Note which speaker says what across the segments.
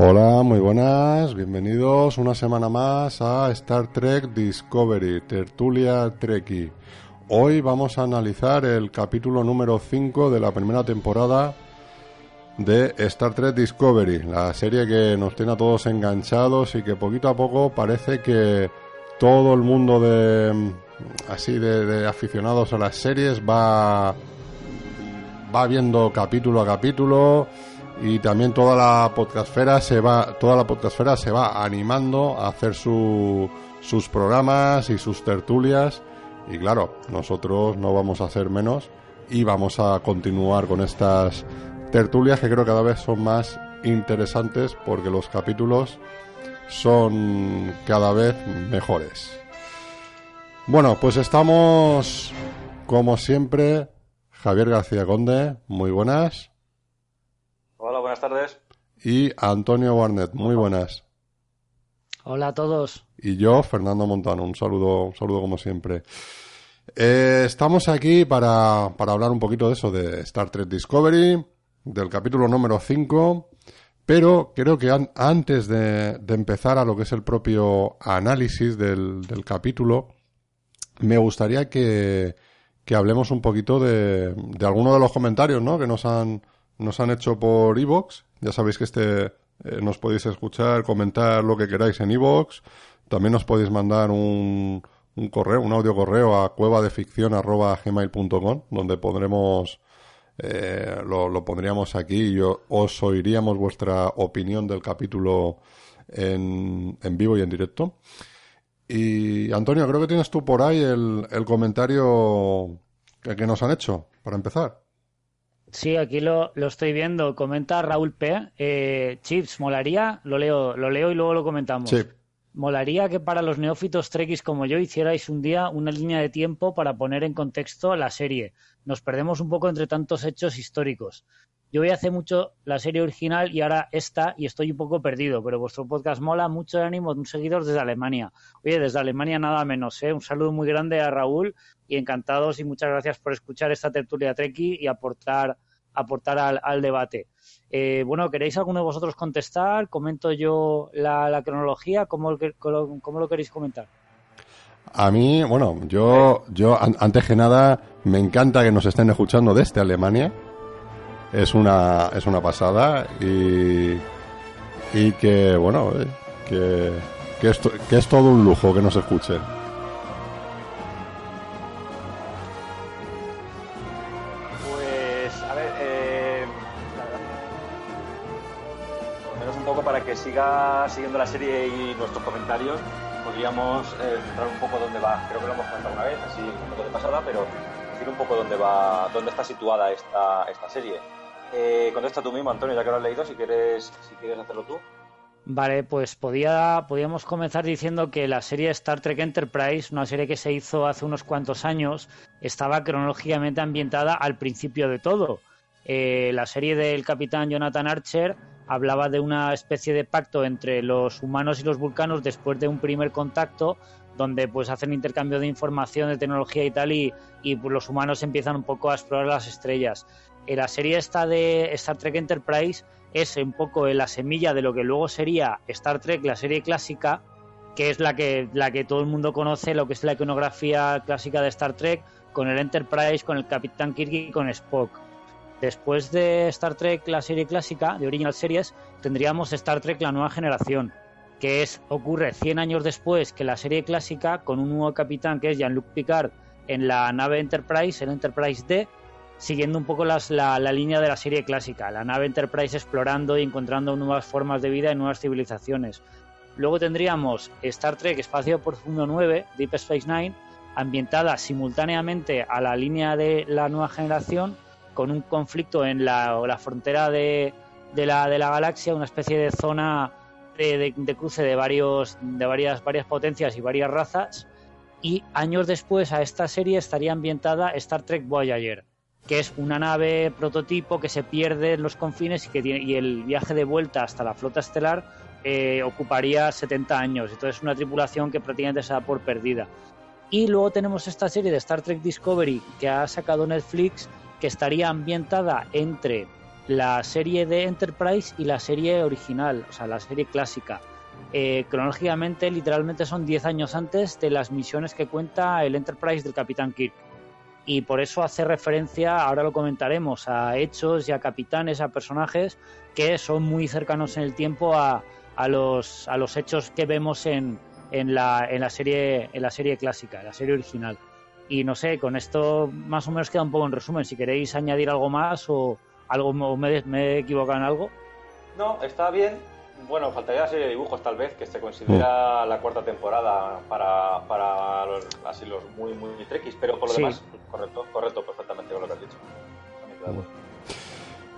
Speaker 1: Hola, muy buenas, bienvenidos una semana más a Star Trek Discovery, Tertulia Trekkie. Hoy vamos a analizar el capítulo número 5 de la primera temporada de Star Trek Discovery, la serie que nos tiene a todos enganchados y que poquito a poco parece que todo el mundo de así de, de aficionados a las series va va viendo capítulo a capítulo y también toda la podcastfera se va toda la podcastfera se va animando a hacer su, sus programas y sus tertulias. Y claro nosotros no vamos a hacer menos y vamos a continuar con estas tertulias que creo que cada vez son más interesantes porque los capítulos son cada vez mejores. Bueno pues estamos como siempre Javier García Conde muy buenas
Speaker 2: buenas tardes.
Speaker 1: Y Antonio Barnett, muy buenas.
Speaker 3: Hola a todos.
Speaker 1: Y yo, Fernando Montano, un saludo, un saludo como siempre. Eh, estamos aquí para, para hablar un poquito de eso, de Star Trek Discovery, del capítulo número 5, pero creo que an antes de, de, empezar a lo que es el propio análisis del, del capítulo, me gustaría que, que hablemos un poquito de, de algunos de los comentarios ¿no? que nos han nos han hecho por iVoox. Ya sabéis que este eh, nos podéis escuchar, comentar lo que queráis en iVoox. También nos podéis mandar un, un correo, un audio correo a cuevadeficción.gmail.com donde pondremos, eh, lo, lo, pondríamos aquí y os oiríamos vuestra opinión del capítulo en, en vivo y en directo. Y Antonio, creo que tienes tú por ahí el, el comentario que nos han hecho, para empezar.
Speaker 3: Sí, aquí lo, lo, estoy viendo. Comenta Raúl P. Eh, Chips, molaría, lo leo, lo leo y luego lo comentamos.
Speaker 1: Sí.
Speaker 3: Molaría que para los neófitos trekkies como yo hicierais un día una línea de tiempo para poner en contexto la serie. Nos perdemos un poco entre tantos hechos históricos. Yo vi hace mucho la serie original y ahora esta y estoy un poco perdido, pero vuestro podcast mola mucho ánimo un seguidor desde Alemania. Oye, desde Alemania nada menos, ¿eh? Un saludo muy grande a Raúl y encantados y muchas gracias por escuchar esta tertulia Treki y aportar, aportar al, al debate. Eh, bueno, ¿queréis alguno de vosotros contestar? ¿Comento yo la, cronología? ¿Cómo, ¿Cómo, ¿Cómo, lo queréis comentar?
Speaker 1: A mí, bueno, yo, yo antes que nada me encanta que nos estén escuchando desde Alemania es una, es una pasada y, y que, bueno, eh, que, que, es, que es todo un lujo que nos escuchen.
Speaker 2: Pues, a ver, eh, menos un poco para que siga siguiendo la serie y nuestros comentarios, podríamos eh, centrar un poco dónde va. Creo que lo hemos comentado una vez, así un poco de pasada, pero decir un poco dónde va, dónde está situada esta, esta serie. Eh, contesta tú mismo, Antonio, ya que lo has leído, si quieres, si quieres hacerlo tú.
Speaker 3: Vale, pues podía, podíamos comenzar diciendo que la serie Star Trek Enterprise, una serie que se hizo hace unos cuantos años, estaba cronológicamente ambientada al principio de todo. Eh, la serie del capitán Jonathan Archer hablaba de una especie de pacto entre los humanos y los vulcanos después de un primer contacto donde pues hacen intercambio de información, de tecnología y tal, y, y pues, los humanos empiezan un poco a explorar las estrellas. La serie esta de Star Trek Enterprise es un poco la semilla de lo que luego sería Star Trek, la serie clásica, que es la que, la que todo el mundo conoce, lo que es la iconografía clásica de Star Trek, con el Enterprise, con el Capitán Kirk y con Spock. Después de Star Trek, la serie clásica, de Original Series, tendríamos Star Trek, la nueva generación, que es ocurre 100 años después que la serie clásica, con un nuevo capitán que es Jean-Luc Picard en la nave Enterprise, el Enterprise D, siguiendo un poco las, la, línea de la serie clásica, la nave Enterprise explorando y encontrando nuevas formas de vida y nuevas civilizaciones. Luego tendríamos Star Trek Espacio Profundo 9, Deep Space Nine, ambientada simultáneamente a la línea de la nueva generación, con un conflicto en la, frontera de, la, de la galaxia, una especie de zona de, cruce de, varios, de varias potencias y varias razas. Y años después a esta serie estaría ambientada Star Trek Voyager, que es una nave prototipo que se pierde en los confines y que tiene, y el viaje de vuelta hasta la flota estelar eh, ocuparía 70 años. Entonces una tripulación que prácticamente se da por perdida. Y luego tenemos esta serie de Star Trek Discovery que ha sacado Netflix, que estaría ambientada entre la serie de Enterprise y la serie original, o sea, la serie clásica. Eh, cronológicamente, literalmente son 10 años antes de las misiones que cuenta el Enterprise del Capitán Kirk y por eso hace referencia, ahora lo comentaremos, a hechos y a capitanes, a personajes que son muy cercanos en el tiempo a, a, los, a los hechos que vemos en, en, la, en, la serie, en la serie clásica, en la serie original. Y no sé, con esto más o menos queda un poco en resumen. Si queréis añadir algo más o algo me, me he equivocado en algo.
Speaker 2: No, está bien bueno, faltaría la serie de dibujos tal vez, que se considera mm. la cuarta temporada para, para los, así los muy, muy trekkies, pero por lo demás, correcto, correcto, perfectamente con lo que has dicho.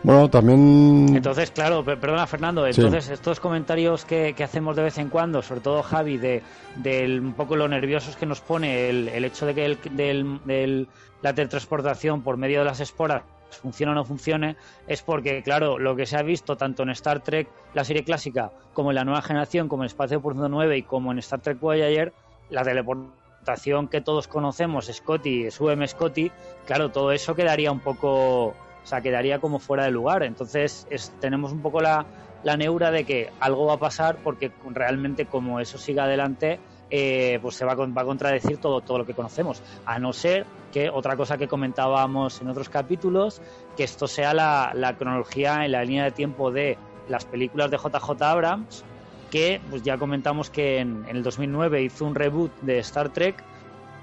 Speaker 1: Bueno, también.
Speaker 3: Del claro, perdona Fernando, entonces estos comentarios que, que, hacemos de vez en cuando, sobre todo Javi, de, de un poco lo nerviosos que nos pone el, el hecho de que el, del, la teletransportación por medio de las esporas funcione o no funcione, es porque, claro, lo que se ha visto tanto en Star Trek, la serie clásica, como en la nueva generación, como en Espacio Profundo 9 y como en Star Trek Voyager, la teleportación que todos conocemos, Scotty, SUM Scotty, claro, todo eso quedaría un poco, o sea, quedaría como fuera de lugar. Entonces, tenemos un poco la, la neura de que algo va a pasar porque realmente como eso siga adelante, eh, pues se va, va, a contradecir todo, todo lo que conocemos, a no ser que otra cosa que comentábamos en otros capítulos, que esto sea la, cronología en la línea de tiempo de las películas de JJ Abrams, que pues ya comentamos que en, el 2009 hizo un reboot de Star Trek,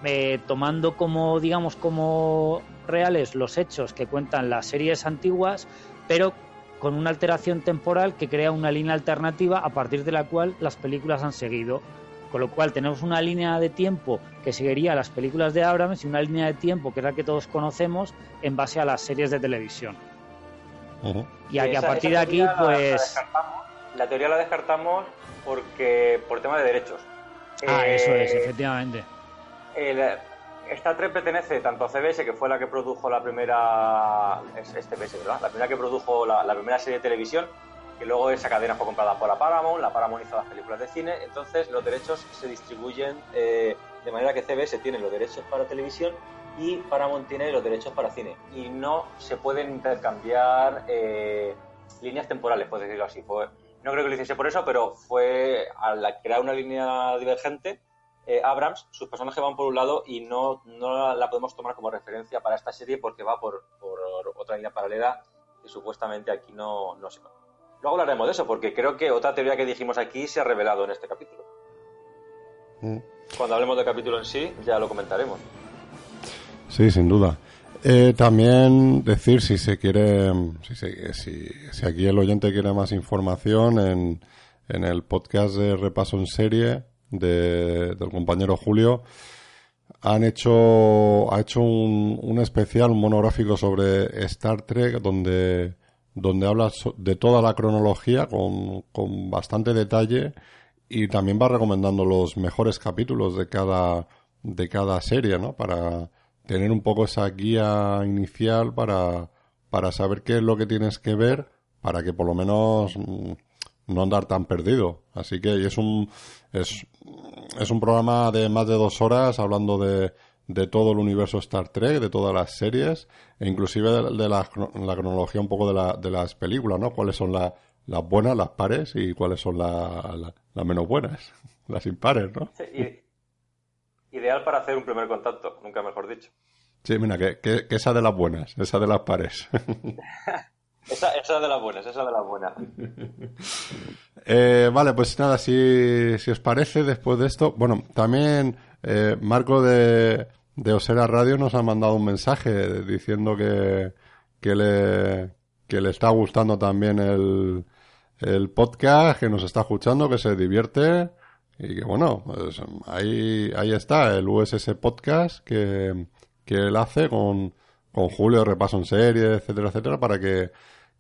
Speaker 3: eh, tomando como, digamos, como reales los hechos que cuentan las series antiguas, pero con una alteración temporal que crea una línea alternativa a partir de la cual las películas han seguido. Con lo cual tenemos una línea de tiempo que seguiría las películas de Abrams y una línea de tiempo que es la que todos conocemos en base a las series de televisión. Y a, partir de aquí, pues...
Speaker 2: La, teoría la descartamos porque por tema de derechos.
Speaker 3: Ah, eso es, eh, efectivamente.
Speaker 2: esta 3 pertenece tanto a CBS, que fue la que produjo la primera. Este ¿verdad? La primera que produjo la, la primera serie de televisión, que luego esa cadena fue comprada por la Paramount, la Paramount hizo las películas de cine, entonces los derechos se distribuyen eh, de manera que CBS tiene los derechos para televisión y Paramount tiene los derechos para cine. Y no se pueden intercambiar eh, líneas temporales, por decirlo así. no creo que lo hiciese por eso, pero fue al crear una línea divergente, eh, Abrams, sus personajes van por un lado y no, no la podemos tomar como referencia para esta serie porque va por, por otra línea paralela que supuestamente aquí no, no se conoce. Luego hablaremos de eso, porque creo que otra teoría que dijimos aquí se ha revelado en este capítulo. Mm. Cuando hablemos del capítulo en sí, ya lo comentaremos.
Speaker 1: Sí, sin duda. Eh, también decir si se quiere, si, si, aquí el oyente quiere más información en, en el podcast de repaso en serie de, del compañero Julio, han hecho, ha hecho un, un especial, un monográfico sobre Star Trek donde donde habla de toda la cronología con, con bastante detalle y también va recomendando los mejores capítulos de cada, de cada serie, ¿no? Para tener un poco esa guía inicial para, para saber qué es lo que tienes que ver para que por lo menos mm, no andar tan perdido. Así que es un, es, es un programa de más de dos horas hablando de, de todo el universo Star Trek, de todas las series, e inclusive de, la, cronología un poco de, la, de las películas, ¿no? Cuáles son las buenas, las pares, y cuáles son las menos buenas, las impares, ¿no?
Speaker 2: ideal para hacer un primer contacto, nunca mejor dicho.
Speaker 1: Sí, mira, que, que, esa de las buenas, esa de las pares.
Speaker 2: esa, esa de las buenas, esa de las buenas.
Speaker 1: Eh, vale, pues nada, si, si os parece, después de esto, bueno, también eh, Marco de, de Osera Radio nos ha mandado un mensaje diciendo que, que, le, que le está gustando también el, el podcast, que nos está escuchando, que se divierte y que bueno, pues ahí, ahí está el USS Podcast que, que él hace con, con Julio, repaso en serie, etcétera, etcétera, para que,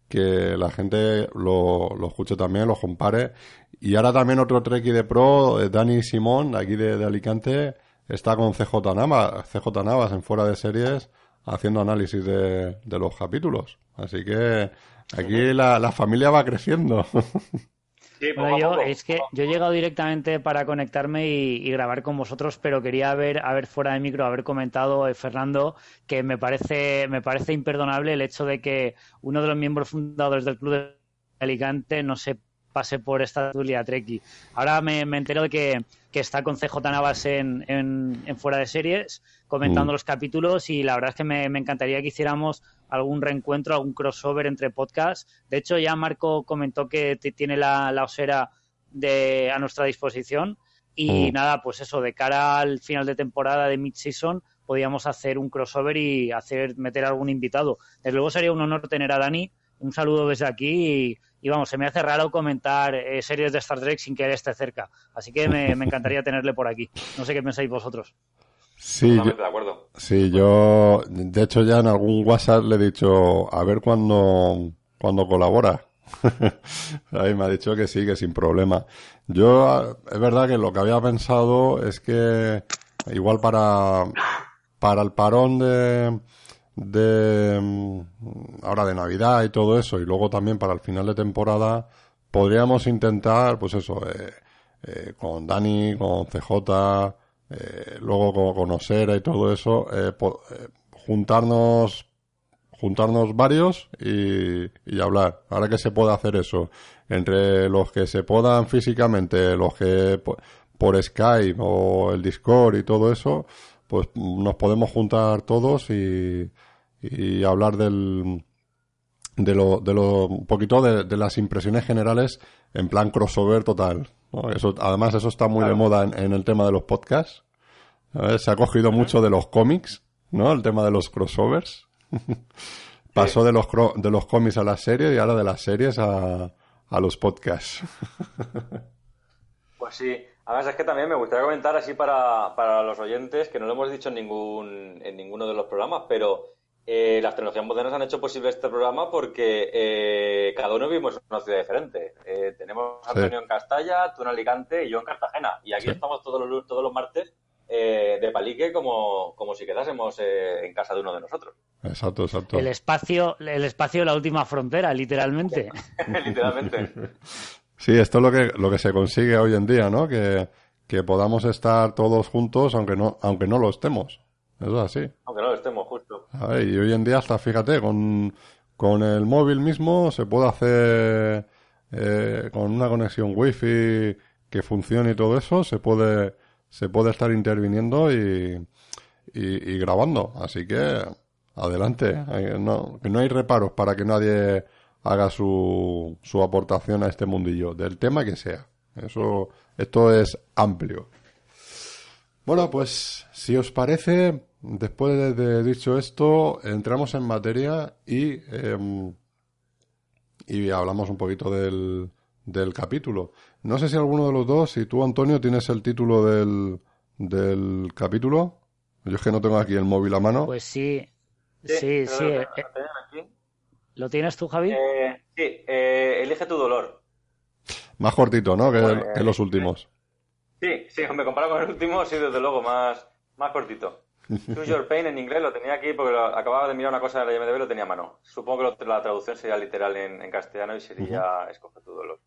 Speaker 1: que la gente lo, lo escuche también, lo compare. Y ahora también otro Treki de Pro, eh, Dani Simón, aquí de, de Alicante, está con CJ Navas, CJ Navas en fuera de series, haciendo análisis de, de los capítulos. Así que aquí la, la familia va creciendo.
Speaker 3: bueno, yo, es que yo he llegado directamente para conectarme y, grabar con vosotros, pero quería haber, haber fuera de micro, haber comentado, eh, Fernando, que me parece, me parece imperdonable el hecho de que uno de los miembros fundadores del Club de Alicante no se pase por esta tulia Treki. Ahora me, entero de que, está con CJ Navas en, en, fuera de series, comentando mm. los capítulos, y la verdad es que me, me encantaría que hiciéramos algún reencuentro, algún crossover entre podcasts. De hecho, ya Marco comentó que tiene la, osera de, a nuestra disposición. Y mm. nada, pues eso, de cara al final de temporada de mid-season, podíamos hacer un crossover y hacer meter algún invitado. Desde luego sería un honor tener a Dani. Un saludo desde aquí y, vamos, se me hace raro comentar eh, series de Star Trek sin que él esté cerca. Así que me encantaría tenerle por aquí. No sé qué pensáis vosotros.
Speaker 1: Sí, yo, de acuerdo. Sí, yo, de hecho, ya en algún WhatsApp le he dicho, a ver cuándo, cuando colabora. Ahí me ha dicho que sí, que sin problema. Yo, es verdad que lo que había pensado es que igual para, para el parón de, de, ahora de Navidad y todo eso, y luego también para el final de temporada, podríamos intentar, pues eso, eh, eh, con Dani, con CJ, eh, luego conocer y todo eso, eh, eh, juntarnos juntarnos varios y, y, hablar. Ahora que se puede hacer eso, entre los que se puedan físicamente, los que por, Skype o el Discord y todo eso, pues nos podemos juntar todos y, y hablar del, de lo, de lo, un poquito de, de, las impresiones generales en plan crossover total. Eso, además, eso está muy de moda en, el tema de los podcasts. Se ha cogido mucho de los cómics, ¿no? El tema de los crossovers. Pasó de los, de los cómics a las series y ahora de las series a, a los podcasts.
Speaker 2: pues sí. Además, es que también me gustaría comentar así para, para los oyentes, que no lo hemos dicho en, ningún, en ninguno de los programas, pero eh, las tecnologías modernas han hecho posible este programa porque eh, cada uno vivimos en una ciudad diferente. Eh, tenemos a Antonio en Castalla, tú en Alicante y yo en Cartagena. Y aquí estamos todos los, todos los martes de palique como, como si quedásemos en casa de uno de nosotros.
Speaker 1: Exacto, exacto.
Speaker 3: El espacio, el espacio de la última frontera, literalmente.
Speaker 2: literalmente.
Speaker 1: Sí, esto es lo que, lo que se consigue hoy en día, ¿no? Que, que podamos estar todos juntos aunque no, aunque no lo estemos. Eso es así.
Speaker 2: Aunque no lo estemos, justo.
Speaker 1: Y hoy en día hasta, fíjate, con, con el móvil mismo se puede hacer eh, con una conexión wifi que funcione y todo eso, se puede, se puede estar interviniendo y, y, grabando. Así que adelante. No, no hay reparos para que nadie haga su, su aportación a este mundillo, del tema que sea. Eso, esto es amplio. Bueno, pues si os parece, después de, dicho esto, entramos en materia y, em, y hablamos un poquito del, del capítulo. No sé si alguno de los dos, si tú, Antonio, tienes el título del, del capítulo. Yo es que no tengo aquí el móvil a mano.
Speaker 3: Pues sí, sí, sí. Eh, ¿Lo tienes tú, Javi?
Speaker 2: Eh, sí, eh, elige tu dolor.
Speaker 1: Más cortito, ¿no? Que, pues, que los últimos.
Speaker 2: Sí, sí, me comparo con el último, sí, desde luego, más, más cortito. Choose Your Pain en inglés lo tenía aquí porque acababa de mirar una cosa de la IMDb y lo tenía a mano. Supongo que la traducción sería literal en, castellano y sería Escoge tu dolor.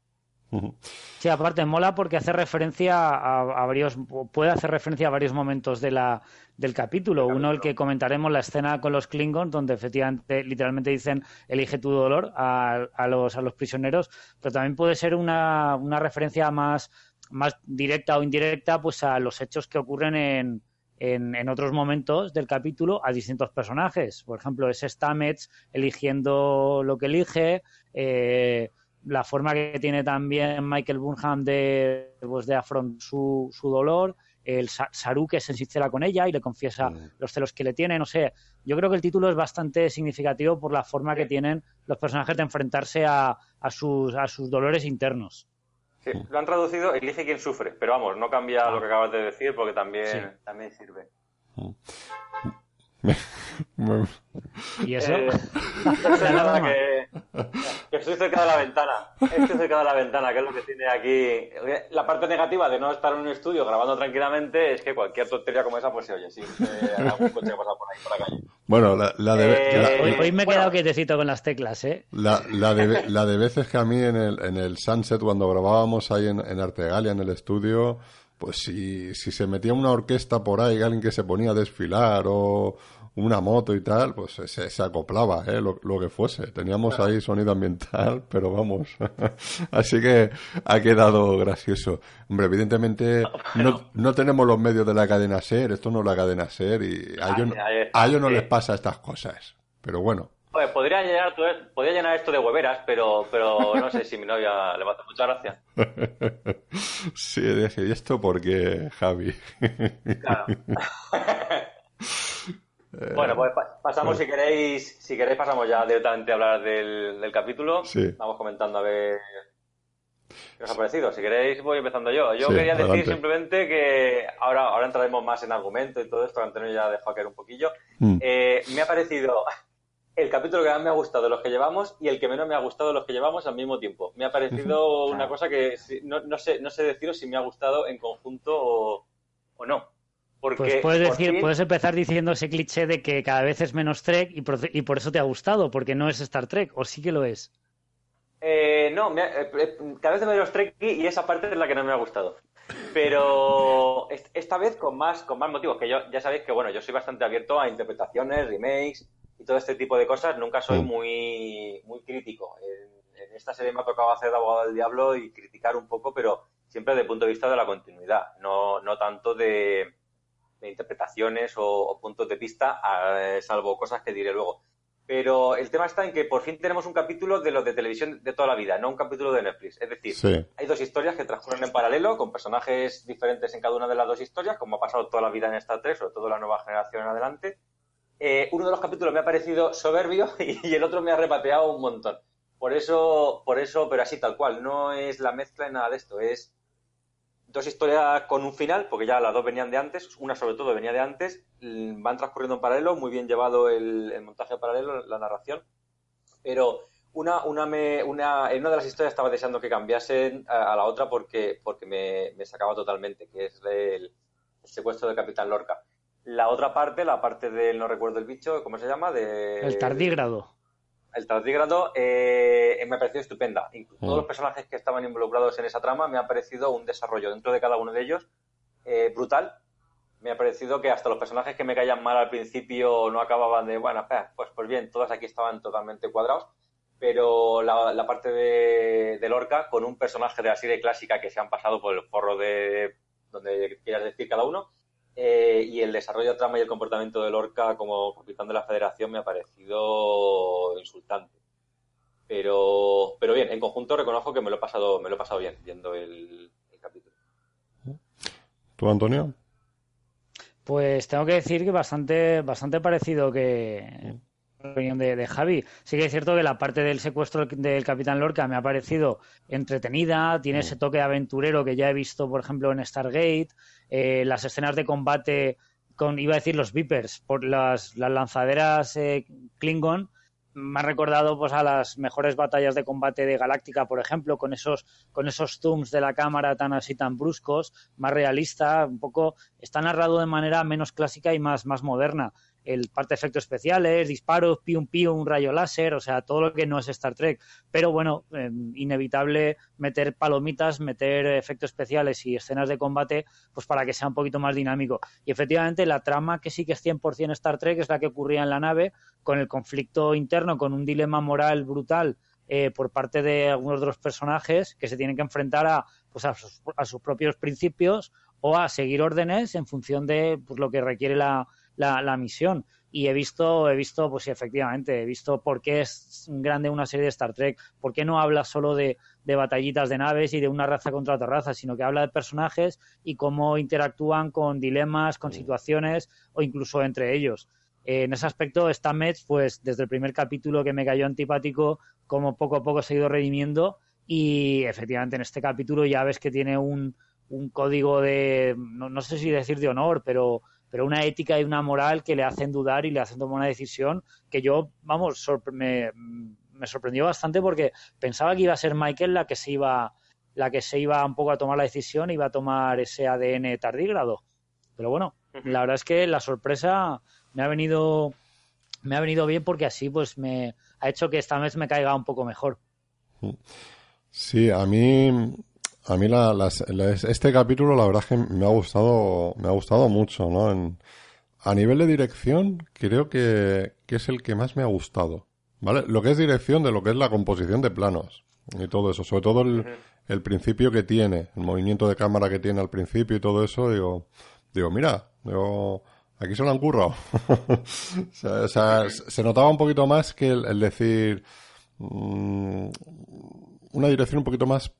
Speaker 3: Sí, aparte mola porque hace referencia a, varios, puede hacer referencia a varios momentos de la, del capítulo. Uno, el que comentaremos, la escena con los Klingons, donde efectivamente, literalmente dicen elige tu dolor a, a, los, a los prisioneros, pero también puede ser una, una referencia más más directa o indirecta pues a los hechos que ocurren en, en, otros momentos del capítulo a distintos personajes. Por ejemplo, es Stamets eligiendo lo que elige, eh, la forma que tiene también Michael Burnham de, pues, de afrontar su, su dolor el Saru que se sincera con ella y le confiesa los celos que le tiene, no sé. Yo creo que el título es bastante significativo por la forma que tienen los personajes de enfrentarse a, a, sus, a sus dolores internos.
Speaker 2: Sí, lo han traducido elige quien sufre, pero vamos, no cambia lo que acabas de decir porque también, también sirve.
Speaker 3: ¿Y eso?
Speaker 2: Eh, que, que, estoy cerca de la ventana. Estoy cerca de la ventana, que es lo que tiene aquí. La parte negativa de no estar en un estudio grabando tranquilamente es que cualquier tontería como esa, pues se oye, sí. algún coche que pasa por ahí, por la calle.
Speaker 1: Bueno, la,
Speaker 3: de, hoy, me he quedado quietecito con las teclas, ¿eh?
Speaker 1: La, la, de, la de veces que a mí en el, en el Sunset, cuando grabábamos ahí en, en Artegalia, en el estudio, pues si, si se metía una orquesta por ahí, alguien que se ponía a desfilar o una moto y tal, pues se, se acoplaba, ¿eh? Lo, que fuese. Teníamos ahí sonido ambiental, pero vamos. Así que ha quedado gracioso. Hombre, evidentemente no, no tenemos los medios de la cadena SER, esto no es la cadena SER y a ellos, a ellos no les pasa estas cosas. Pero bueno.
Speaker 2: Podría llenar, podría llenar esto de hueveras, pero, pero no sé si mi novia le va a hacer mucha gracia.
Speaker 1: sí, dije, ¿y esto por qué, Javi? claro.
Speaker 2: Bueno, pues pasamos, si queréis, si queréis pasamos ya directamente a hablar del, capítulo. Vamos comentando a ver qué os ha parecido. Si queréis, voy empezando yo. Yo quería decir simplemente que ahora, ahora entraremos más en argumento y todo esto, Antonio ya dejó caer un poquillo. Mm. Eh, me ha parecido el capítulo que más me ha gustado de los que llevamos y el que menos me ha gustado de los que llevamos al mismo tiempo. Me ha parecido una cosa que no, no, sé, no sé deciros si me ha gustado en conjunto o no
Speaker 3: pues puedes, decir, puedes empezar diciendo ese cliché de que cada vez es menos Trek y por, eso te ha gustado, porque no es Star Trek, o sí que lo es.
Speaker 2: Eh, no, eh, eh, cada vez es menos Trek y esa parte es la que no me ha gustado. Pero esta vez con más, con más motivos, que yo ya sabéis que bueno, yo soy bastante abierto a interpretaciones, remakes y todo este tipo de cosas. Nunca soy muy, muy crítico. En, en esta serie me ha tocado hacer de abogado del diablo y criticar un poco, pero siempre desde el punto de vista de la continuidad, no, no tanto de, de interpretaciones o, puntos de vista, salvo cosas que diré luego. Pero el tema está en que por fin tenemos un capítulo de los de televisión de toda la vida, no un capítulo de Netflix. Es decir, hay dos historias que transcurren en paralelo, con personajes diferentes en cada una de las dos historias, como ha pasado toda la vida en Star Trek, sobre todo la nueva generación en adelante. Eh, uno de los capítulos me ha parecido soberbio y, el otro me ha repateado un montón. Por eso, por eso, pero así tal cual, no es la mezcla en nada de esto, es dos historias con un final, porque ya las dos venían de antes, una sobre todo venía de antes, mm, van transcurriendo en paralelo, muy bien llevado el, montaje paralelo, la narración, pero una, una, una, en una de las historias estaba deseando que cambiasen a, la otra porque, porque me, sacaba totalmente, que es el, secuestro del Capitán Lorca. La otra parte, la parte del, no recuerdo el bicho, ¿cómo se llama? De,
Speaker 3: el tardígrado
Speaker 2: el tardígrado eh, me ha parecido estupenda. Todos los mm. personajes que estaban involucrados en esa trama me ha parecido un desarrollo dentro de cada uno de ellos eh, brutal. Me ha parecido que hasta los personajes que me caían mal al principio no acababan de, bueno, pues, pues bien, todos aquí estaban totalmente cuadrados. Pero la, parte de, de, Lorca, con un personaje de la serie clásica que se han pasado por el forro de donde quieras decir cada uno, eh, y el desarrollo de trama y el comportamiento de Lorca como capitán de la federación me ha parecido insultante. Pero, pero bien, en conjunto reconozco que me lo he pasado, me lo he pasado bien viendo el, capítulo.
Speaker 1: ¿Tú, Antonio?
Speaker 3: Pues tengo que decir que bastante, bastante parecido que opinión de, Javi. Sí que es cierto que la parte del secuestro del Capitán Lorca me ha parecido entretenida, tiene ese toque aventurero que ya he visto, por ejemplo, en Stargate. Eh, las escenas de combate con, iba a decir, los Vipers, por las, lanzaderas eh, Klingon, me ha recordado pues a las mejores batallas de combate de Galáctica, por ejemplo, con esos, con esos zooms de la cámara tan así tan bruscos, más realista, un poco, está narrado de manera menos clásica y más, más moderna el parte de efectos especiales, disparos, pium pium, un rayo láser, o sea, todo lo que no es Star Trek. Pero bueno, em, inevitable meter palomitas, meter efectos especiales y escenas de combate, pues para que sea un poquito más dinámico. Y efectivamente, la trama que sí que es 100% Star Trek es la que ocurría en la nave, con el conflicto interno, con un dilema moral brutal eh, por parte de algunos de los personajes que se tienen que enfrentar a, pues a, sus, propios principios o a seguir órdenes en función de pues, lo que requiere la, la, la misión y he visto, he visto, pues sí, efectivamente, he visto por qué es grande una serie de Star Trek, por qué no habla solo de, de, batallitas de naves y de una raza contra otra raza, sino que habla de personajes y cómo interactúan con dilemas, con situaciones o incluso entre ellos. Eh, en ese aspecto, Stamets, pues desde el primer capítulo que me cayó antipático, como poco a poco se ha ido redimiendo y efectivamente en este capítulo ya ves que tiene un, un código de, no, no sé si decir de honor, pero pero una ética y una moral que le hacen dudar y le hacen tomar una decisión que yo, vamos, me, me, sorprendió bastante porque pensaba que iba a ser Michael la que se iba la que se iba un poco a tomar la decisión, iba a tomar ese ADN tardígrado. Pero bueno, la verdad es que la sorpresa me ha venido me ha venido bien porque así pues me ha hecho que esta vez me caiga un poco mejor.
Speaker 1: Sí, a mí a mí este capítulo la verdad es que me ha gustado, me ha gustado mucho, ¿no? a nivel de dirección creo que, es el que más me ha gustado, ¿vale? Lo que es dirección de lo que es la composición de planos y todo eso, sobre todo el, principio que tiene, el movimiento de cámara que tiene al principio y todo eso, digo, digo, mira, digo, aquí se lo han currado. o, sea, se notaba un poquito más que el, decir, mm, una dirección un poquito más,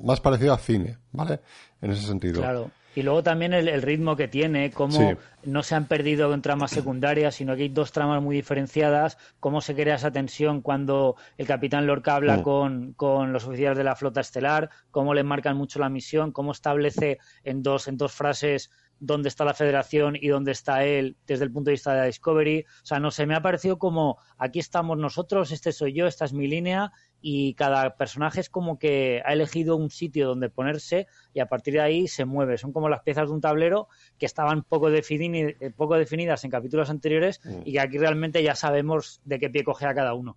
Speaker 1: más parecida a cine, ¿vale? En ese sentido.
Speaker 3: Claro. Y luego también el, ritmo que tiene, cómo no se han perdido en tramas secundarias, sino que hay dos tramas muy diferenciadas, cómo se crea esa tensión cuando el capitán Lorca habla mm. con, con, los oficiales de la flota estelar, cómo le marcan mucho la misión, cómo establece en dos, en dos frases dónde está la federación y dónde está él desde el punto de vista de la Discovery. O sea, no sé, me ha parecido como aquí estamos nosotros, este soy yo, esta es mi línea y cada personaje es como que ha elegido un sitio donde ponerse y a partir de ahí se mueve. Son como las piezas de un tablero que estaban poco, eh, poco definidas en capítulos anteriores mm. y que aquí realmente ya sabemos de qué pie coge a cada uno.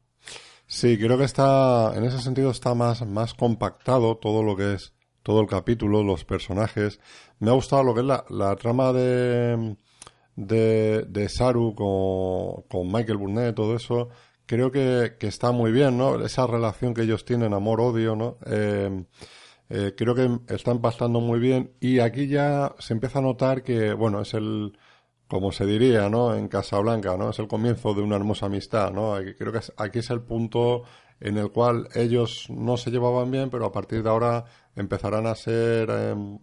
Speaker 1: Sí, creo que está, en ese sentido está más, más compactado todo lo que es todo el capítulo, los personajes. Me ha gustado lo que es la, la trama de, de, de Saru con, con Michael Burnett, todo eso creo que, que, está muy bien, ¿no? Esa relación que ellos tienen, amor-odio, ¿no? Eh, eh, creo que está impactando muy bien y aquí ya se empieza a notar que, bueno, es el, como se diría, ¿no? En Casablanca, ¿no? Es el comienzo de una hermosa amistad, ¿no? Creo que aquí es el punto en el cual ellos no se llevaban bien, pero a partir de ahora empezarán a ser em,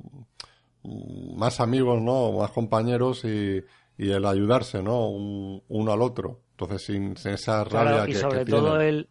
Speaker 1: más amigos, ¿no? Más compañeros y, y el ayudarse, ¿no? uno al otro. Entonces, sin, esa rabia
Speaker 3: y sobre todo el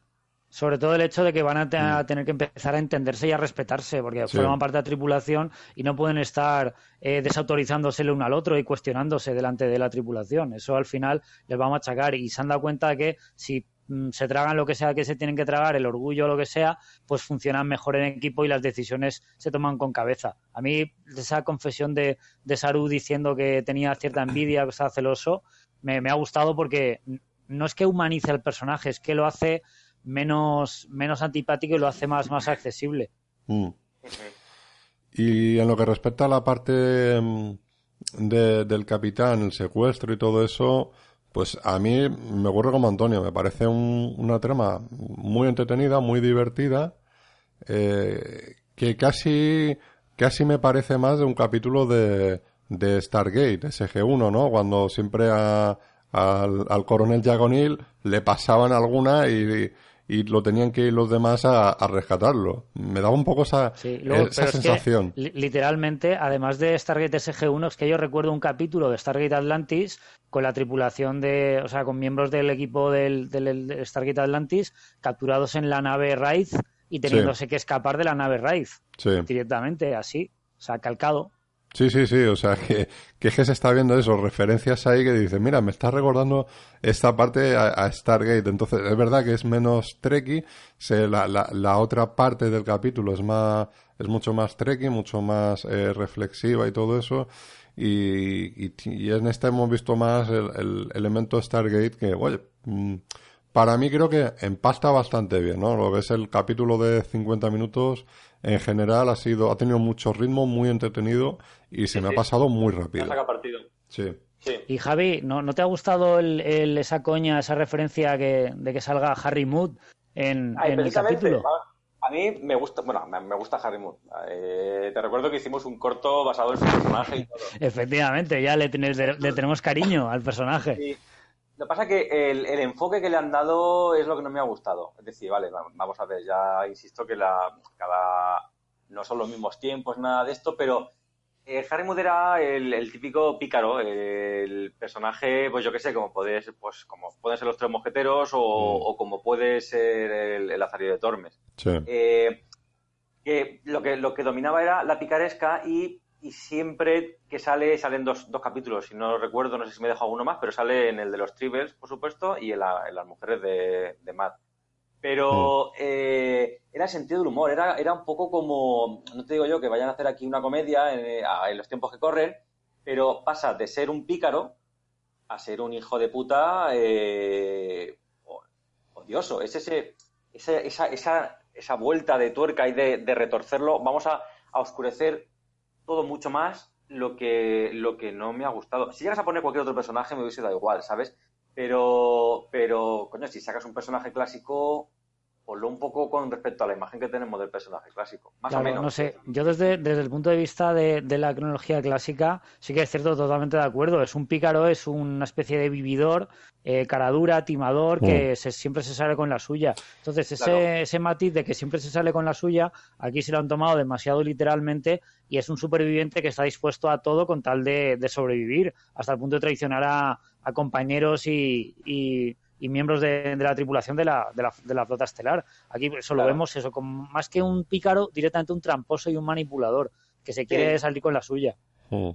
Speaker 3: sobre todo el hecho de que van a, mm. tener que empezar a entenderse y a respetarse, porque forman parte de la tripulación y no pueden estar eh, desautorizándose el uno al otro y cuestionándose delante de la tripulación. Eso al final les va a machacar y se han dado cuenta de que si se tragan lo que sea que se tienen que tragar, el orgullo o lo que sea, pues funcionan mejor en equipo y las decisiones se toman con cabeza. A mí esa confesión de, de Saru diciendo que tenía cierta envidia, que estaba celoso, me, me ha gustado porque no es que humanice al personaje, es que lo hace menos, menos antipático y lo hace más, más accesible. Mm.
Speaker 1: Y en lo que respecta a la parte mm, del capitán, el secuestro y todo eso, pues a mí me ocurre como Antonio, me parece una trama muy entretenida, muy divertida, eh, que casi, casi me parece más de un capítulo de, de Stargate, SG-1, ¿no? Cuando siempre a, al, al coronel Jagonil le pasaban alguna y, y lo tenían que ir los demás a, rescatarlo. Me daba un poco esa, esa sensación.
Speaker 3: literalmente, además de Stargate SG-1, es que yo recuerdo un capítulo de Stargate Atlantis con la tripulación de, o sea, con miembros del equipo del, del, Stargate Atlantis capturados en la nave Wraith y teniéndose que escapar de la nave Wraith directamente, así, o sea, calcado.
Speaker 1: Sí, sí, sí, o sea, que, que, se está viendo eso, referencias ahí que dicen, mira, me está recordando esta parte a, Stargate, entonces es verdad que es menos trekky, la, la, la, otra parte del capítulo es más, es mucho más trekky, mucho más eh, reflexiva y todo eso, y, y, en este hemos visto más el, el elemento Stargate que, oye, mm, para mí creo que empasta bastante bien, ¿no? Lo que es el capítulo de 50 minutos en general ha sido, ha tenido mucho ritmo, muy entretenido y se me ha pasado muy rápido.
Speaker 2: saca partido.
Speaker 1: Sí.
Speaker 3: Y Javi, ¿no, ¿no te ha gustado el, esa coña, esa referencia que, de que salga Harry Mood en, el capítulo?
Speaker 2: A mí me gusta, bueno, me gusta Harry Moon. Eh, te recuerdo que hicimos un corto basado en su personaje y todo.
Speaker 3: Efectivamente, ya le, le tenemos cariño al personaje.
Speaker 2: Lo que pasa es que el, enfoque que le han dado es lo que no me ha gustado. Es decir, vale, vamos a ver, ya insisto que la, cada no son los mismos tiempos, nada de esto, pero eh, Harry Mood era el, típico pícaro, el personaje, pues yo qué sé, como puede pues como pueden ser los tres mosqueteros o, mm. como puede ser el, el Azario de Tormes. Eh, que lo que lo que dominaba era la picaresca y, siempre que sale, salen dos, dos capítulos, si no recuerdo, no sé si me he dejado uno más, pero sale en el de los Tribbles, por supuesto, y en, las mujeres de, de Matt. Pero mm. eh, era sentido del humor, era, era un poco como, no te digo yo que vayan a hacer aquí una comedia en, en los tiempos que corren, pero pasa de ser un pícaro a ser un hijo de puta eh, odioso. Es ese, esa, esa, esa, esa, vuelta de tuerca y de, de retorcerlo. Vamos a, a, oscurecer todo mucho más lo que, lo que no me ha gustado. Si llegas a poner cualquier otro personaje me hubiese dado igual, ¿sabes? Pero, pero, coño, si sacas un personaje clásico, ponlo un poco con respecto a la imagen que tenemos del personaje clásico. Más o menos.
Speaker 3: No sé, yo desde, desde el punto de vista de, la cronología clásica, sí que es cierto, totalmente de acuerdo. Es un pícaro, es una especie de vividor, eh, caradura, timador, que mm. siempre se sale con la suya. Entonces, ese, ese matiz de que siempre se sale con la suya, aquí se lo han tomado demasiado literalmente y es un superviviente que está dispuesto a todo con tal de, sobrevivir, hasta el punto de traicionar a, compañeros y y miembros de, la tripulación de la, de, la, de la, flota estelar. Aquí eso lo vemos, eso, como más que un pícaro, directamente un tramposo y un manipulador que se quiere salir con la suya.
Speaker 2: Mm.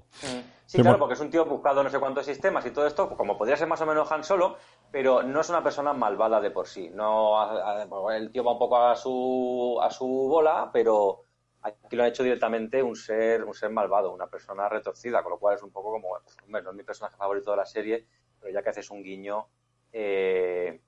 Speaker 2: Sí, claro, porque es un tío buscado no sé cuántos sistemas y todo esto, como podría ser más o menos Han Solo, pero no es una persona malvada de por sí. No, el tío va un poco a su, a su bola, pero aquí lo han hecho directamente un ser, un ser malvado, una persona retorcida, con lo cual es un poco como, hombre, no es mi personaje favorito de la serie, pero ya que haces un guiño, eh,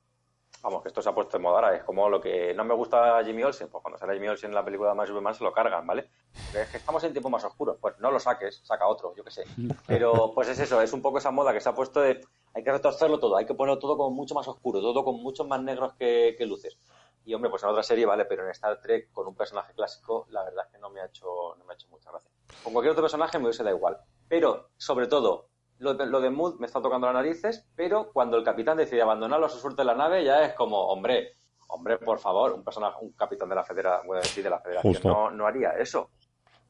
Speaker 2: vamos, que esto se ha puesto en moda ahora. Es como lo que no me gusta Jimmy Olsen. Pues cuando sale Jimmy Olsen en la película de Más Superman se lo cargan, ¿vale? Es que estamos en tiempos más oscuros. Pues no lo saques, saca otro, yo qué sé. Pero pues es eso, es un poco esa moda que se ha puesto de hay que retorcerlo todo, hay que ponerlo todo como mucho más oscuro, todo con muchos más negros que, luces. Y hombre, pues en otra serie, vale, pero en Star Trek con un personaje clásico, la verdad es que no me ha hecho, no me ha hecho mucha gracia. Con cualquier otro personaje me hubiese da igual. Pero, sobre todo, lo de, Mood me está tocando las narices, pero cuando el capitán decide abandonarlo a su suerte la nave, ya es como, hombre, hombre, por favor, un personaje, un capitán de la federación, de la federación no, no, haría eso.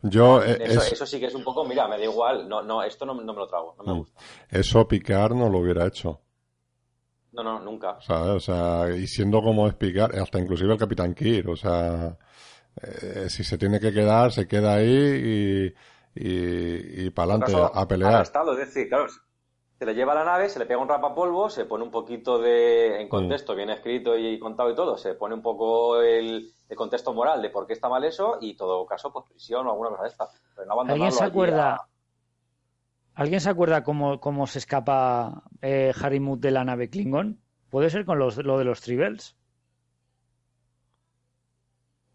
Speaker 1: Yo,
Speaker 2: eh, eso, sí que es un poco, mira, me da igual, no, no, esto no, me lo trago, no me mm. gusta.
Speaker 1: Eso Picard no lo hubiera hecho.
Speaker 2: No, no, nunca.
Speaker 1: O sea, y siendo como es Picard, hasta inclusive el capitán Kirk, o sea, eh, si se tiene que quedar, se queda ahí y y, y para adelante a pelear.
Speaker 2: Estado, es decir, claro, se le lleva a la nave, se le pega un rapapolvo, se pone un poquito de, en contexto, bien escrito y contado y todo, se pone un poco el, contexto moral de por qué está mal eso y todo caso, pues prisión o alguna cosa de esta.
Speaker 3: ¿Alguien se acuerda? ¿Alguien se acuerda cómo, cómo se escapa eh, Harry Mood de la nave Klingon? ¿Puede ser con los, lo de los Tribbles?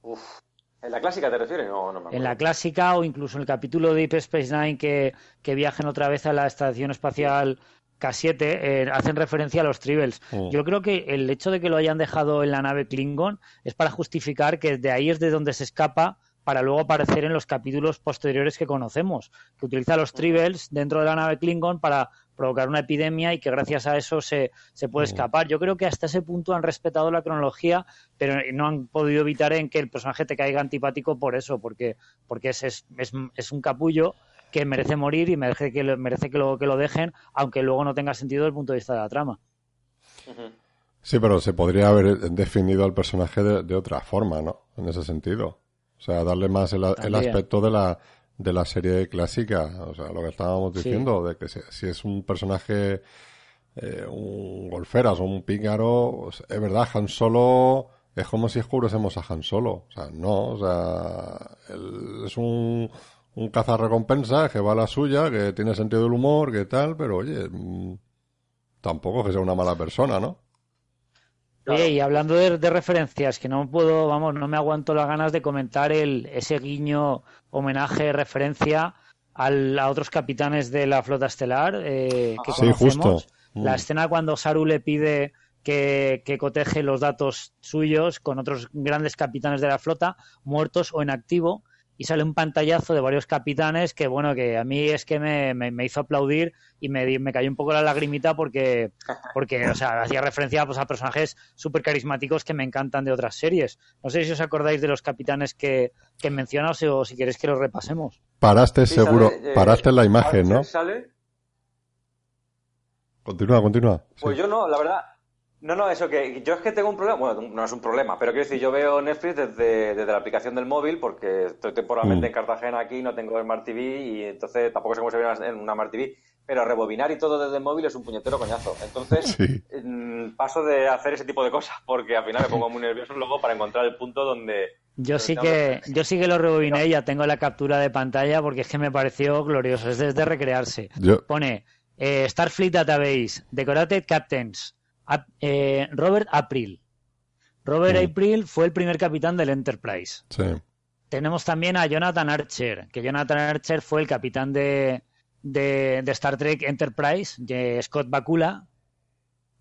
Speaker 2: Uf, ¿En la clásica te refieres? No, no me
Speaker 3: en la clásica o incluso en el capítulo de Deep Space Nine que, que viajen otra vez a la estación espacial K7 eh, hacen referencia a los Tribbles. Mm. Yo creo que el hecho de que lo hayan dejado en la nave Klingon es para justificar que de ahí es de donde se escapa para luego aparecer en los capítulos posteriores que conocemos, que utiliza los Tribbles dentro de la nave Klingon para provocar una epidemia y que gracias a eso se, se puede mm. escapar. Yo creo que hasta ese punto han respetado la cronología, pero no han podido evitar en que el personaje te caiga antipático por eso, porque, porque es, es, es, un capullo que merece morir y merece que, merece que, lo, que lo dejen, aunque luego no tenga sentido desde el punto de vista de la trama.
Speaker 1: Sí, pero se podría haber definido al personaje de, otra forma, ¿no? En ese sentido. O sea, darle más el aspecto de la, de la serie clásica, o sea, lo que estábamos diciendo, de que si, es un personaje, eh, un golferas o un pícaro, pues, es verdad, Han Solo es como si oscurecemos a Han Solo, o sea, no, o sea, él es un, un cazarrecompensa que va a la suya, que tiene sentido del humor, que tal, pero oye, mm, tampoco que sea una mala persona, ¿no?
Speaker 3: Y hablando de, referencias, que no puedo, vamos, no me aguanto las ganas de comentar el, ese guiño, homenaje, referencia a otros capitanes de la flota estelar eh, que conocemos. La mm. escena cuando Saru le pide que, que coteje los datos suyos con otros grandes capitanes de la flota, muertos o en activo, y sale un pantallazo de varios capitanes que, bueno, que a mí es que me, me, hizo aplaudir y me, me cayó un poco la lagrimita porque, porque o sea, hacía referencia pues, a personajes súper carismáticos que me encantan de otras series. No sé si os acordáis de los capitanes que, que mencionas o si queréis que los repasemos.
Speaker 1: Paraste seguro, eh, paraste en la imagen, ¿no?
Speaker 2: Sale?
Speaker 1: Continúa, continúa.
Speaker 2: Pues yo no, la verdad, no, no, eso que yo es que tengo un problema, bueno, no es un problema, pero quiero decir, yo veo Netflix desde, desde la aplicación del móvil porque estoy temporalmente mm. en Cartagena aquí, no tengo Smart TV y entonces tampoco sé cómo se ve en una Smart TV, pero rebobinar y todo desde el móvil es un puñetero coñazo. Entonces mm, paso de hacer ese tipo de cosas porque al final me pongo muy nervioso luego para encontrar el punto donde...
Speaker 3: Yo sí que yo sí que lo rebobiné y ya tengo la captura de pantalla porque es que me pareció glorioso, es desde recrearse. Pone eh, Starfleet Database, Decorated Captains, eh, Robert April. Robert April fue el primer capitán del Enterprise. Tenemos también a Jonathan Archer, que Jonathan Archer fue el capitán de, de, Star Trek Enterprise, de Scott Bakula.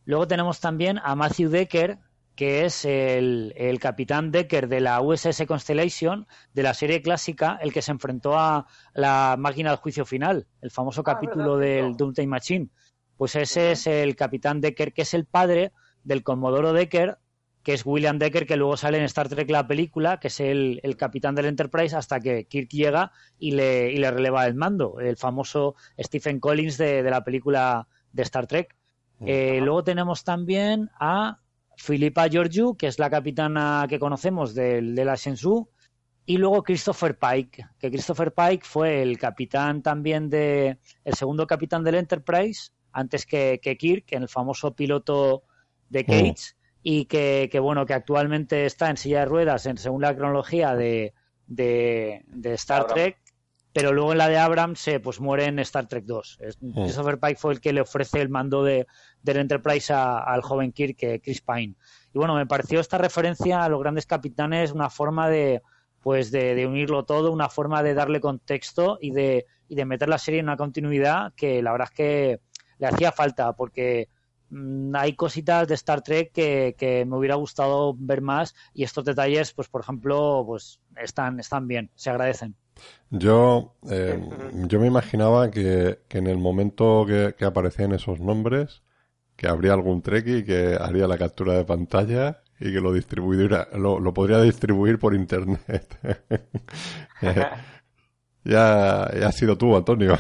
Speaker 3: Luego tenemos también a Matthew Decker, que es el, capitán Decker de la USS Constellation, de la serie clásica, el que se enfrentó a la máquina del juicio final, el famoso ah, capítulo del Doomsday Machine. Pues ese es el capitán Decker, que es el padre del Comodoro Decker, que es William Decker, que luego sale en Star Trek la película, que es el, capitán del Enterprise, hasta que Kirk llega y le, y le, releva el mando, el famoso Stephen Collins de, la película de Star Trek. Eh, luego tenemos también a Philippa Georgiou, que es la capitana que conocemos de, de la Shenzhou, y luego Christopher Pike, que Christopher Pike fue el capitán también de, el segundo capitán del Enterprise, antes que, Kirk, en el famoso piloto de mm. Cage, y que, bueno, que actualmente está en silla de ruedas en, según la cronología de, de, Star Trek, pero luego en la de Abrams se pues muere en Star Trek 2. Mm. Christopher Pike fue el que le ofrece el mando de, del Enterprise al joven Kirk, que Chris Pine. Y bueno, me pareció esta referencia a los grandes capitanes una forma de pues de, de unirlo todo, una forma de darle contexto y de, y de meter la serie en una continuidad que la verdad es que le hacía falta porque mm, hay cositas de Star Trek que, me hubiera gustado ver más y estos detalles, pues por ejemplo, pues están, están bien, se agradecen.
Speaker 1: Yo, eh, yo me imaginaba que, en el momento que, aparecían esos nombres, que habría algún y que haría la captura de pantalla y que lo distribuyera, lo, lo podría distribuir por internet. Eh, ya, ha sido tú, Antonio.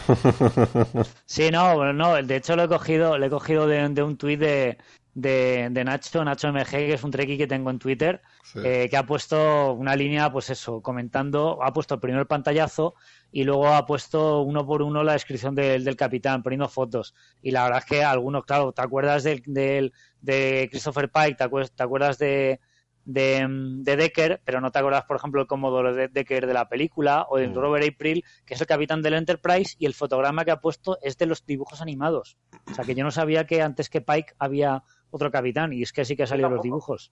Speaker 3: sí, no, no, de hecho lo he cogido, lo he cogido de, un tuit de, de, Nacho, Nacho MG, que es un treki que tengo en Twitter, eh, que ha puesto una línea, pues eso, comentando, ha puesto el primer pantallazo y luego ha puesto uno por uno la descripción del, del capitán, poniendo fotos. Y la verdad es que algunos, claro, ¿te acuerdas del, del de Christopher Pike? ¿Te acuerdas de, de, Decker, pero no te acuerdas, por ejemplo, el Commodore de Decker de la película, o de mm. Robert April, que es el capitán del Enterprise, y el fotograma que ha puesto es de los dibujos animados. O sea, que yo no sabía que antes que Pike había otro capitán, y es que sí que ha salido los dibujos.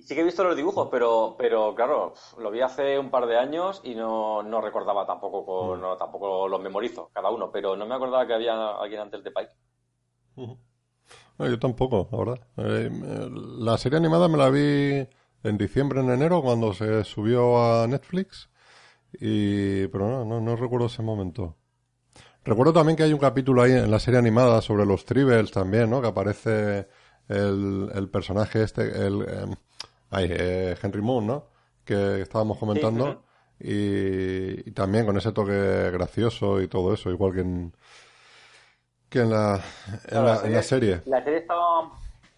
Speaker 2: Sí que he visto los dibujos, pero, pero claro, lo vi hace un par de años y no, no recordaba tampoco, con, mm. no, tampoco los memorizo cada uno, pero no me acordaba que había alguien antes de Pike.
Speaker 1: yo tampoco, la verdad. Eh, la serie animada me la vi en diciembre, en enero, cuando se subió a Netflix. Y, pero no, no, recuerdo ese momento. Recuerdo también que hay un capítulo ahí en la serie animada sobre los Tribbles también, ¿no? Que aparece el, el personaje este, el, em, eh, Henry Moon, ¿no? Que estábamos comentando. y, también con ese toque gracioso y todo eso, igual que en, que en la, en, la, en la serie.
Speaker 2: La serie estaba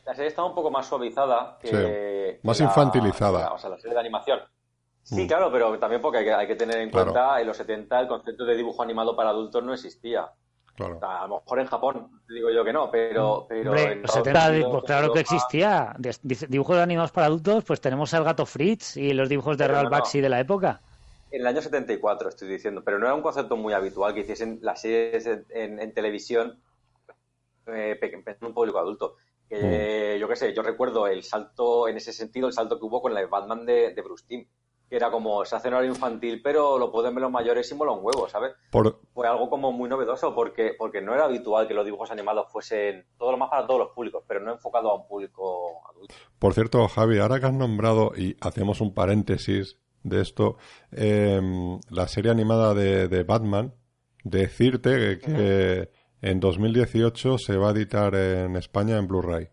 Speaker 2: la serie está un poco más suavizada que.
Speaker 1: Más infantilizada.
Speaker 2: o sea, la serie de animación. Sí, mm. claro, pero también porque hay que, tener en cuenta en los 70 el concepto de dibujo animado para adultos no existía. Claro. a lo mejor en Japón digo yo que no, pero. Mm. pero
Speaker 3: en los 70, pues claro que existía. Dibujos animados para adultos, pues tenemos el gato Fritz y los dibujos de Ralph Baxi de la época.
Speaker 2: En el año 74 estoy diciendo, pero no era un concepto muy habitual que hiciesen las series en, televisión eh, en un público adulto. Mm. yo qué sé, yo recuerdo el salto, en ese sentido, el salto que hubo con la Batman de, Bruce Timm. que era como se hace en hora infantil, pero lo pueden ver los mayores y mola un huevo, ¿sabes? Fue algo como muy novedoso porque, porque no era habitual que los dibujos animados fuesen todo lo más para todos los públicos, pero no enfocado a un público adulto.
Speaker 1: Por cierto, Javi, ahora que has nombrado, y hacemos un paréntesis de esto, em, la serie animada de, Batman, decirte que, en 2018 se va a editar en España en Blu-ray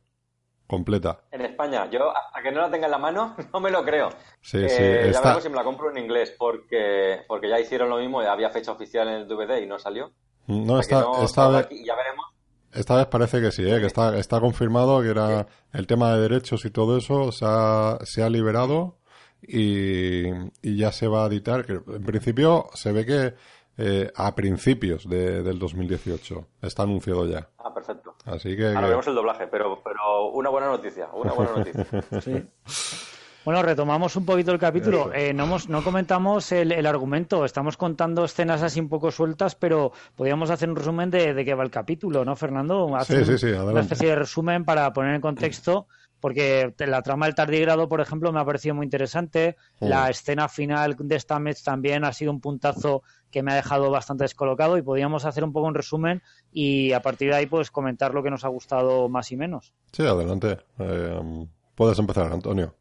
Speaker 1: completa.
Speaker 2: En España, yo hasta que no la tenga en la mano no me lo creo.
Speaker 1: Sí, eh, sí.
Speaker 2: Ya veremos si me la compro en inglés porque, porque ya hicieron lo mismo, había fecha oficial en el DVD y no salió.
Speaker 1: No, esta, esta vez... ya veremos. Esta vez parece que sí, ¿eh? que está, está confirmado que era el tema de derechos y todo eso se ha, se ha liberado y, y ya se va a editar. Que en principio se ve que eh, a principios de, del 2018. Está anunciado ya.
Speaker 2: Ah, perfecto.
Speaker 1: Así que...
Speaker 2: Ahora vemos el doblaje, pero, pero una buena noticia, una buena noticia.
Speaker 3: Bueno, retomamos un poquito el capítulo. Eh, no, no comentamos el, argumento. Estamos contando escenas así un poco sueltas, pero podríamos hacer un resumen de, de qué va el capítulo, ¿no, Fernando?
Speaker 1: sí, sí, sí,
Speaker 3: Una especie de resumen para poner en contexto porque la trama del tardígrado, por ejemplo, me ha parecido muy interesante. La escena final de Stamets también ha sido un puntazo que me ha dejado bastante descolocado y podríamos hacer un poco un resumen y a partir de ahí pues comentar lo que nos ha gustado más y menos.
Speaker 1: Sí, adelante. Eh, puedes empezar, Antonio.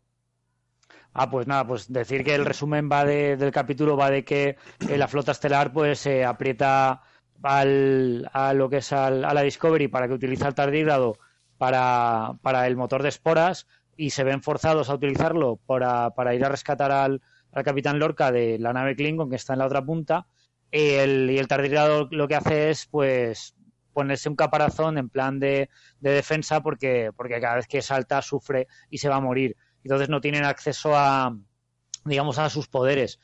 Speaker 3: Ah, pues nada, pues decir que el resumen va del capítulo va de que eh, la flota estelar pues se aprieta al, a lo que es a la Discovery para que utilice el tardígrado para, para el motor de esporas y se ven forzados a utilizarlo para, para ir a rescatar al, al, capitán Lorca de la nave Klingon que está en la otra punta. El, y el tardígrado lo que hace es pues ponerse un caparazón en plan de, de, defensa porque, porque cada vez que salta sufre y se va a morir. Entonces no tienen acceso a, digamos, a sus poderes.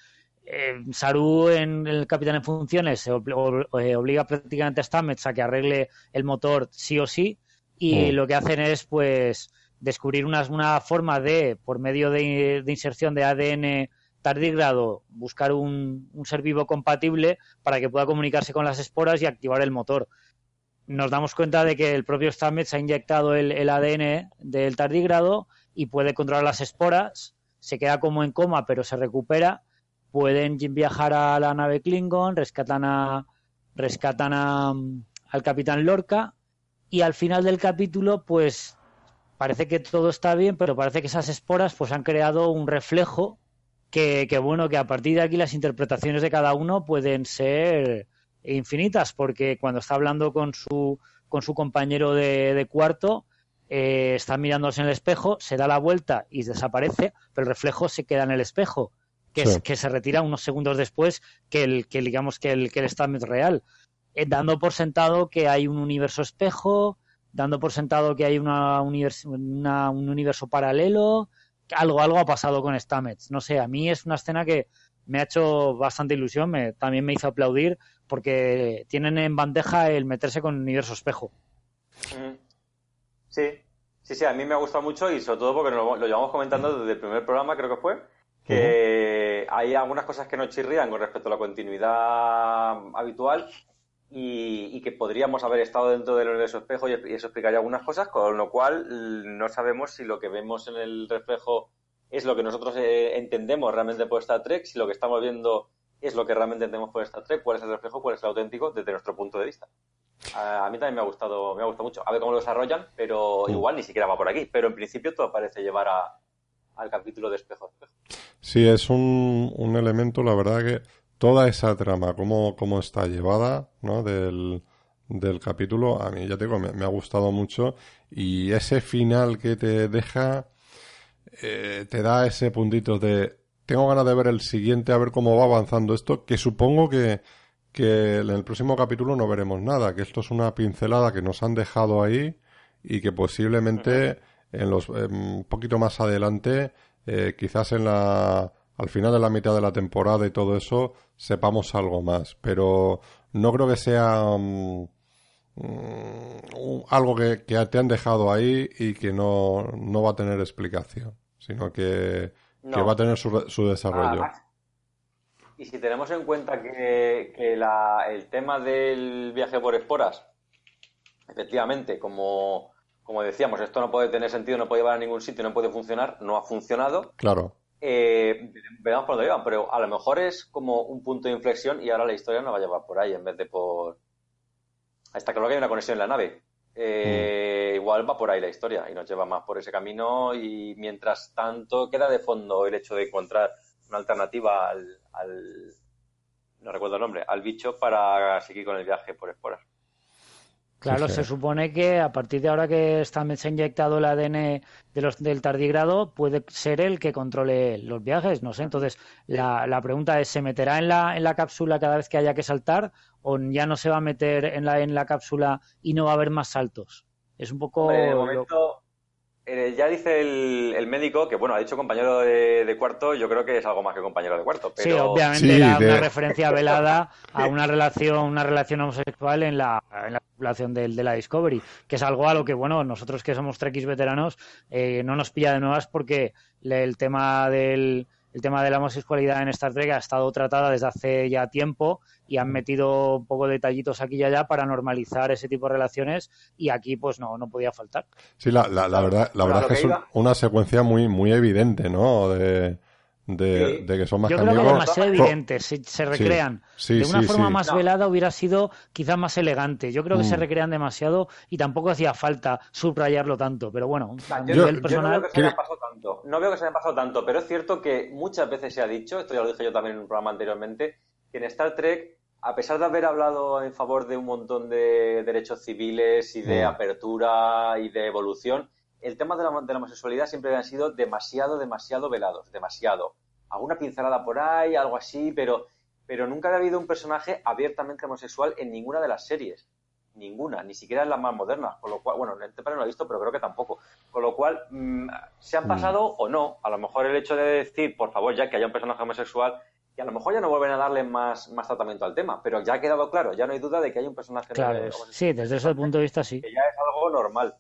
Speaker 3: Eh, Saru, en el Capitán en Funciones, se eh, obliga prácticamente a Stamets a que arregle el motor sí o sí y mm. lo que hacen es pues descubrir una, una forma de, por medio de, inserción de ADN tardígrado, buscar un, ser vivo compatible para que pueda comunicarse con las esporas y activar el motor. Nos damos cuenta de que el propio Stamets ha inyectado el, el ADN del tardígrado y puede controlar las esporas, se queda como en coma pero se recupera, pueden viajar a la nave Klingon, rescatan a rescatan a, al capitán Lorca y al final del capítulo, pues parece que todo está bien, pero parece que esas esporas pues han creado un reflejo que, bueno, que a partir de aquí las interpretaciones de cada uno pueden ser infinitas, porque cuando está hablando con su, con su compañero de, cuarto, eh, está mirándose en el espejo, se da la vuelta y desaparece, pero el reflejo se queda en el espejo, que, es, que se retira unos segundos después que el, que digamos que el, que el real. Eh, dando por sentado que hay un universo espejo, dando por sentado que hay una, un universo paralelo, algo, algo ha pasado con Stamets. No sé, a mí es una escena que me ha hecho bastante ilusión, me, también me hizo aplaudir porque tienen en bandeja el meterse con el universo espejo.
Speaker 2: Sí, sí, sí, a mí me ha gustado mucho y sobre todo porque lo, lo llevamos comentando desde el primer programa, creo que fue, que hay algunas cosas que no chirrían con respecto a la continuidad habitual y, que podríamos haber estado dentro del universo espejo y, eso explicaría algunas cosas, con lo cual no sabemos si lo que vemos en el reflejo es lo que nosotros eh, entendemos realmente por Star Trek, si lo que estamos viendo es lo que realmente entendemos por Star Trek, cuál es el reflejo, cuál es el auténtico desde nuestro punto de vista. A, mí también me ha gustado, me ha gustado mucho. A ver cómo lo desarrollan, pero mm. igual ni siquiera va por aquí. Pero en principio todo parece llevar al capítulo de espejo a espejo.
Speaker 1: Sí, es un, un elemento, la verdad que toda esa trama, cómo, cómo está llevada, ¿no? Del, del capítulo, a mí ya te digo, me, ha gustado mucho y ese final que te deja, eh, te da ese puntito de, tengo ganas de ver el siguiente, a ver cómo va avanzando esto, que supongo que, que en el próximo capítulo no veremos nada, que esto es una pincelada que nos han dejado ahí y que posiblemente en los, un poquito más adelante, eh, quizás en la, al final de la mitad de la temporada y todo eso sepamos algo más. Pero no creo que sea mm, mm, algo que, te han dejado ahí y que no, no va a tener explicación, sino que, va a tener su, su desarrollo.
Speaker 2: y si tenemos en cuenta que, que el tema del viaje por esporas, efectivamente, como, como decíamos, esto no puede tener sentido, no puede llevar a ningún sitio, no puede funcionar, no ha funcionado.
Speaker 1: Claro
Speaker 2: eh, veamos por dónde iban, pero a lo mejor es como un punto de inflexión y ahora la historia no va a llevar por ahí en vez de por... Está claro que hay una conexión en la nave. Eh, igual va por ahí la historia y nos lleva más por ese camino y mientras tanto queda de fondo el hecho de encontrar una alternativa al, al no recuerdo el nombre, al bicho para seguir con el viaje por esporas.
Speaker 3: Claro, se supone que a partir de ahora que está, se ha inyectado el ADN de los, del tardigrado, puede ser el que controle los viajes, no sé. Entonces, la, la pregunta es, ¿se meterá en la, en la cápsula cada vez que haya que saltar o ya no se va a meter en la, en la cápsula y no va a haber más saltos? Es un poco...
Speaker 2: momento, eh, ya dice el, médico que, bueno, ha dicho compañero de, cuarto, yo creo que es algo más que compañero de cuarto. Pero...
Speaker 3: Sí, obviamente era una referencia velada a una relación, una relación homosexual en la, en la población de, de, la Discovery, que es algo a lo que, bueno, nosotros que somos trekkies veteranos, eh, no nos pilla de nuevas porque el tema del el tema de la homosexualidad en Star Trek ha estado tratada desde hace ya tiempo y han metido un poco de detallitos aquí y allá para normalizar ese tipo de relaciones y aquí pues no, no podía faltar.
Speaker 1: Sí, la, la, la verdad, la verdad es que es una secuencia muy, muy evidente, ¿no? De, de, que son más
Speaker 3: Yo
Speaker 1: creo
Speaker 3: que es demasiado evidente, se, se recrean. de una forma más velada hubiera sido quizás más elegante. Yo creo que se mm. recrean demasiado y tampoco hacía falta subrayarlo tanto, pero bueno,
Speaker 2: yo, no veo que se hayan pasado tanto, no veo que se hayan pasado tanto, pero es cierto que muchas veces se ha dicho, esto ya lo dije yo también en un programa anteriormente, que en Star Trek a pesar de haber hablado en favor de un montón de derechos civiles y de mm. apertura y de evolución, el tema de la, de la homosexualidad siempre han sido demasiado, demasiado velados, demasiado. Alguna pincelada por ahí, algo así, pero, pero nunca ha habido un personaje abiertamente homosexual en ninguna de las series. Ninguna, ni siquiera en las más modernas. Con lo cual, bueno, en Enterprise no lo he visto, pero creo que tampoco. Con lo cual, mm, ¿se han mm. pasado o no? A lo mejor el hecho de decir, por favor, ya que haya un personaje homosexual, y a lo mejor ya no vuelven a darle más, más tratamiento al tema, pero ya ha quedado claro, ya no hay duda de que hay un personaje
Speaker 3: claro, Sí, desde ese punto de vista sí.
Speaker 2: Que ya es algo normal.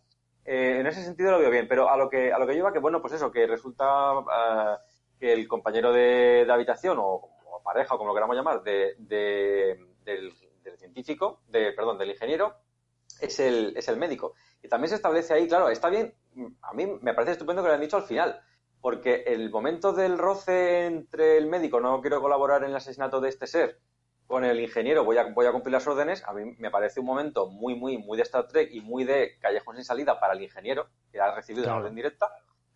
Speaker 2: Eh, en ese sentido lo veo bien, pero a lo que a lo que lleva que bueno, pues eso, que resulta eh, que el compañero de, habitación o, pareja o como lo queramos llamar de, del, científico, de perdón, del ingeniero es el es el médico. Y también se establece ahí, claro, está bien, a mí me parece estupendo que lo han dicho al final, porque el momento del roce entre el médico, no quiero colaborar en el asesinato de este ser, con el ingeniero voy a, voy a cumplir las órdenes, a mí me parece un momento muy, muy, muy de Star Trek y muy de callejón sin salida para el ingeniero, que ha recibido la orden directa,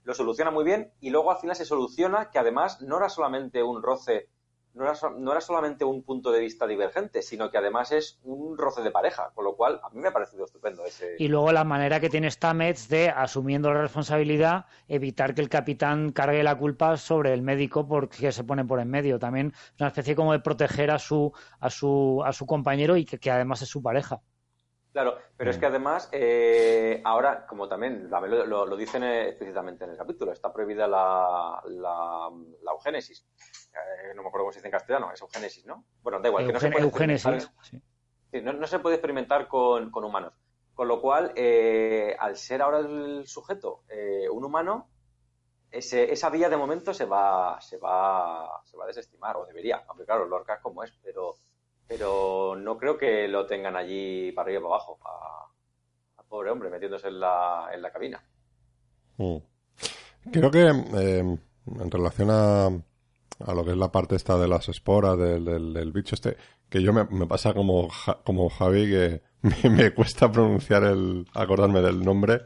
Speaker 2: lo soluciona muy bien y luego al final se soluciona que además no era solamente un roce no era, no era solamente un punto de vista divergente, sino que además es un roce de pareja, con lo cual a mí me ha parecido estupendo ese.
Speaker 3: Y luego la manera que tiene Stamets de, asumiendo la responsabilidad, evitar que el capitán cargue la culpa sobre el médico porque se pone por en medio. También una especie como de proteger a su, a su, a su compañero y que, además es su pareja.
Speaker 2: Claro, pero es que además, eh, ahora, como también lo, lo, dicen explícitamente en el capítulo, está prohibida la, la, la eugénesis. Eh, no me acuerdo cómo se dice en castellano, es eugénesis, ¿no? Bueno, da igual, que no se puede
Speaker 3: experimentar,
Speaker 2: no, se puede experimentar con, humanos. Con lo cual, eh, al ser ahora el sujeto eh, un humano, ese, esa vía de momento se va, se va, se va a desestimar, o debería, aunque claro, Lorca es como es, pero, pero no creo que lo tengan allí para arriba y para abajo, a, pobre hombre metiéndose en la, en la cabina.
Speaker 1: Mm. Creo que en relación a, a lo que es la parte esta de las esporas, del, del, bicho este, que yo me, me pasa como, como Javi, que me, cuesta pronunciar el, acordarme del nombre.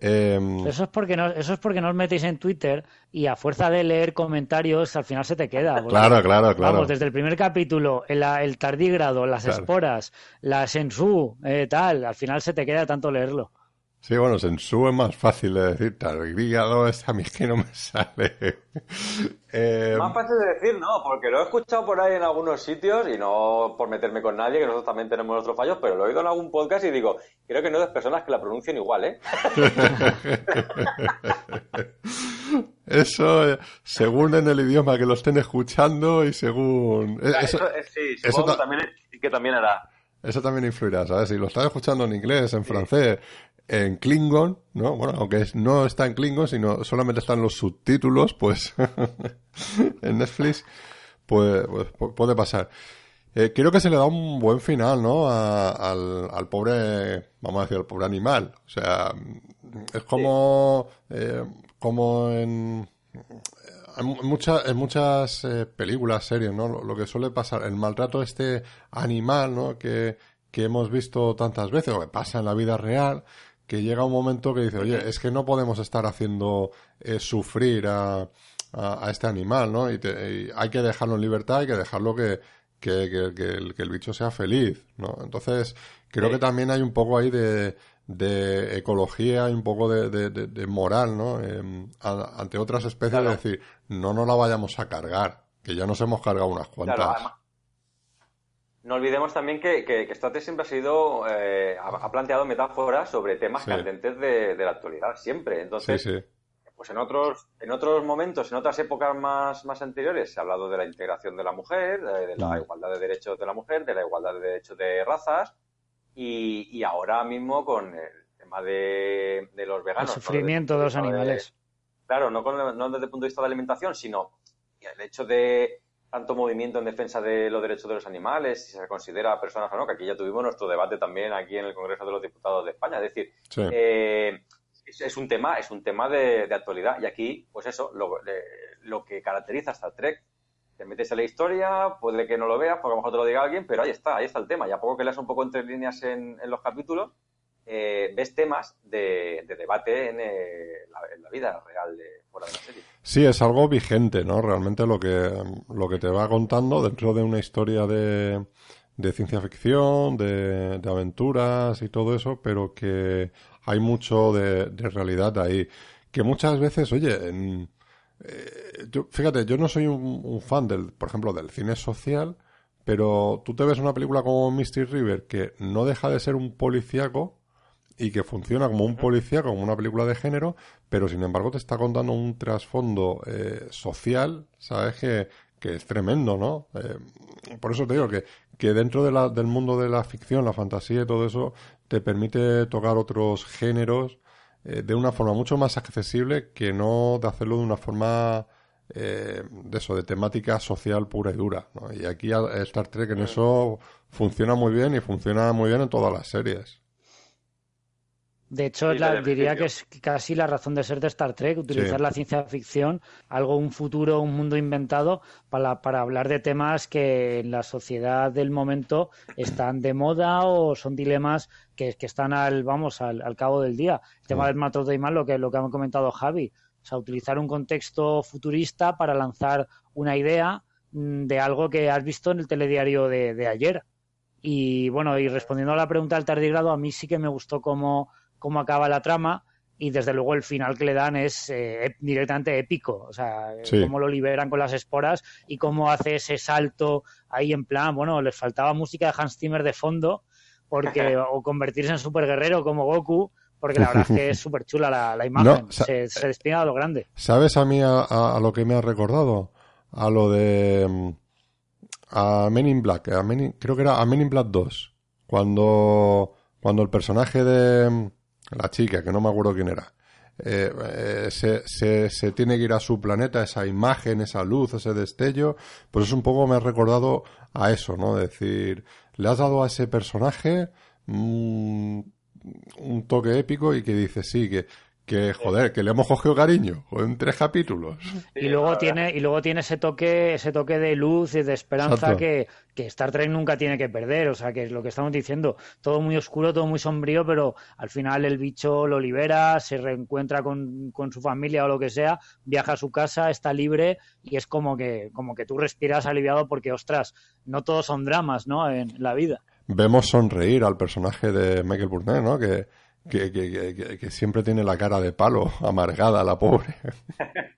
Speaker 3: Em, eso es porque no, eso es porque no os metéis en Twitter y a fuerza de leer comentarios al final se te queda.
Speaker 1: claro, claro, claro.
Speaker 3: Vamos, desde el primer capítulo, el, el tardígrado, las esporas, la sensu, eh, tal, al final se te queda tanto leerlo.
Speaker 1: Sí, bueno, Sensu es más fácil de decir, tardígrado es a mí que no me sale.
Speaker 2: eh... Más fácil de decir, no, porque lo he escuchado por ahí en algunos sitios y no por meterme con nadie, que nosotros también tenemos nuestros fallos, pero lo he oído en algún podcast y digo, creo que no hay dos personas que la pronuncien igual, ¿eh?
Speaker 1: Eso, eh, según en el idioma que lo estén escuchando y según...
Speaker 2: Eh, eso, sí, supongo que, también, que también hará.
Speaker 1: Eso también influirá, ¿sabes? Si lo estás escuchando en inglés, en francés, en Klingon, ¿no? Bueno, aunque no está en Klingon, sino solamente están los subtítulos, pues en Netflix, pues, pues puede pasar. Eh, creo que se le da un buen final, ¿no? al, al, pobre, vamos a decir, al pobre animal. O sea, es como, eh, como en, muchas, en muchas eh, películas, series, ¿no? Lo, que suele pasar, el maltrato este animal, ¿no? Que, que hemos visto tantas veces, o que pasa en la vida real, que llega un momento que dice, oye, es que no podemos estar haciendo eh, sufrir a, a, este animal, ¿no? Y, hay que dejarlo en libertad, hay que dejarlo que, que, que, el, que el bicho sea feliz, ¿no? Entonces, creo que también hay un poco ahí de, de ecología y un poco de, de, moral, ¿no? Em, ante otras especies, es decir, no nos la vayamos a cargar, que ya nos hemos cargado unas cuantas.
Speaker 2: No olvidemos también que, que, que siempre ha sido, eh, ha, planteado metáforas sobre temas candentes de, la actualidad, siempre. Entonces, pues en otros, en otros momentos, en otras épocas más, más anteriores, se ha hablado de la integración de la mujer, de la igualdad de derechos de la mujer, de la igualdad de derechos de razas, y, ahora mismo con el tema de, los veganos.
Speaker 3: El sufrimiento de los animales.
Speaker 2: claro, no, no desde el punto de vista de la alimentación, sino el hecho de tanto movimiento en defensa de los derechos de los animales, si se considera personas o no, que aquí ya tuvimos nuestro debate también aquí en el Congreso de los Diputados de España. Es decir, eh, es, un tema, es un tema de, actualidad. Y aquí, pues eso, lo, lo que caracteriza a Star Trek te metes en la historia, puede que no lo veas, porque a lo mejor te lo diga alguien, pero ahí está, ahí está el tema. Y a poco que leas un poco entre líneas en, los capítulos, eh, ves temas de, debate eh, en, la, vida real de
Speaker 1: Sí, es algo vigente, ¿no? Realmente lo que, lo que te va contando dentro de una historia de, de ciencia ficción, de, aventuras y todo eso, pero que hay mucho de, de realidad ahí. Que muchas veces, oye, en, eh, yo, fíjate, yo no soy un, fan del, por ejemplo, del cine social, pero tú te ves una película como Misty River que no deja de ser un policíaco y que funciona como un policíaco, como una película de género, pero sin embargo te está contando un trasfondo eh, social, ¿sabes? Que, que es tremendo, ¿no? Eh, por eso te digo que, que dentro de la, del mundo de la ficción, la fantasía y todo eso, te permite tocar otros géneros eh, de una forma mucho más accesible que no de hacerlo de una forma eh, de eso, de temática social pura y dura. Y aquí Star Trek en eso funciona muy bien y funciona muy bien en todas las series.
Speaker 3: De hecho, diría que es casi la razón de ser de Star Trek, utilizar la ciencia ficción, algo, un futuro, un mundo inventado, para, para hablar de temas que en la sociedad del momento están de moda o son dilemas que, están al, vamos, al, cabo del día. El tema del maltrato animal, lo que, lo que ha comentado Javi, o sea, utilizar un contexto futurista para lanzar una idea mm, de algo que has visto en el telediario de, de ayer. Y bueno, y respondiendo a la pregunta del tardigrado, a mí sí que me gustó cómo cómo acaba la trama y desde luego el final que le dan es eh, directamente épico, o sea, cómo lo liberan con las esporas y cómo hace ese salto ahí en plan, bueno, les faltaba música de Hans Zimmer de fondo porque o convertirse en super guerrero como Goku, porque la verdad es que es súper chula la, imagen, se, se a lo grande.
Speaker 1: ¿Sabes a mí a, lo que me ha recordado? A lo de mm, a Men in Black, a creo que era a Men in Black 2, cuando cuando el personaje de la chica, que no me acuerdo quién era, eh, eh, se, se, tiene que ir a su planeta, esa imagen, esa luz, ese destello, pues es un poco me ha recordado a eso, ¿no? Decir, le has dado a ese personaje mm, un toque épico y que dice, sí, que, que joder, que le hemos cogido cariño en tres capítulos.
Speaker 3: Y luego tiene y luego tiene ese toque ese toque de luz y de esperanza que, que, Star Trek nunca tiene que perder, o sea, que es lo que estamos diciendo, todo muy oscuro, todo muy sombrío, pero al final el bicho lo libera, se reencuentra con, con su familia o lo que sea, viaja a su casa, está libre y es como que como que tú respiras aliviado porque ostras, no todos son dramas, ¿no? en la vida.
Speaker 1: Vemos sonreír al personaje de Michael Burnett, ¿no? Que que, que, que, siempre tiene la cara de palo, amargada, la pobre.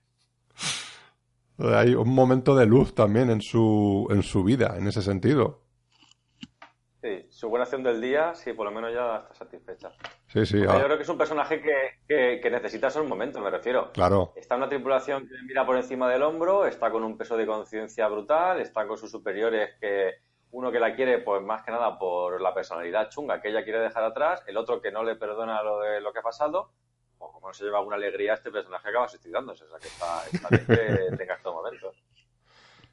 Speaker 1: Hay un momento de luz también en su, en su vida, en ese sentido.
Speaker 2: Sí, su buena acción del día, sí, por lo menos ya está satisfecha.
Speaker 1: Sí, sí.
Speaker 2: Yo creo que es un personaje que, que, necesita esos momentos, me refiero.
Speaker 1: Claro.
Speaker 2: Está en una tripulación que mira por encima del hombro, está con un peso de conciencia brutal, está con sus superiores que, uno que la quiere, pues más que nada por la personalidad chunga que ella quiere dejar atrás, el otro que no le perdona lo de lo que ha pasado, o como no se lleva alguna alegría, este personaje acaba suicidándose. O sea que está, está bien que tenga estos momentos.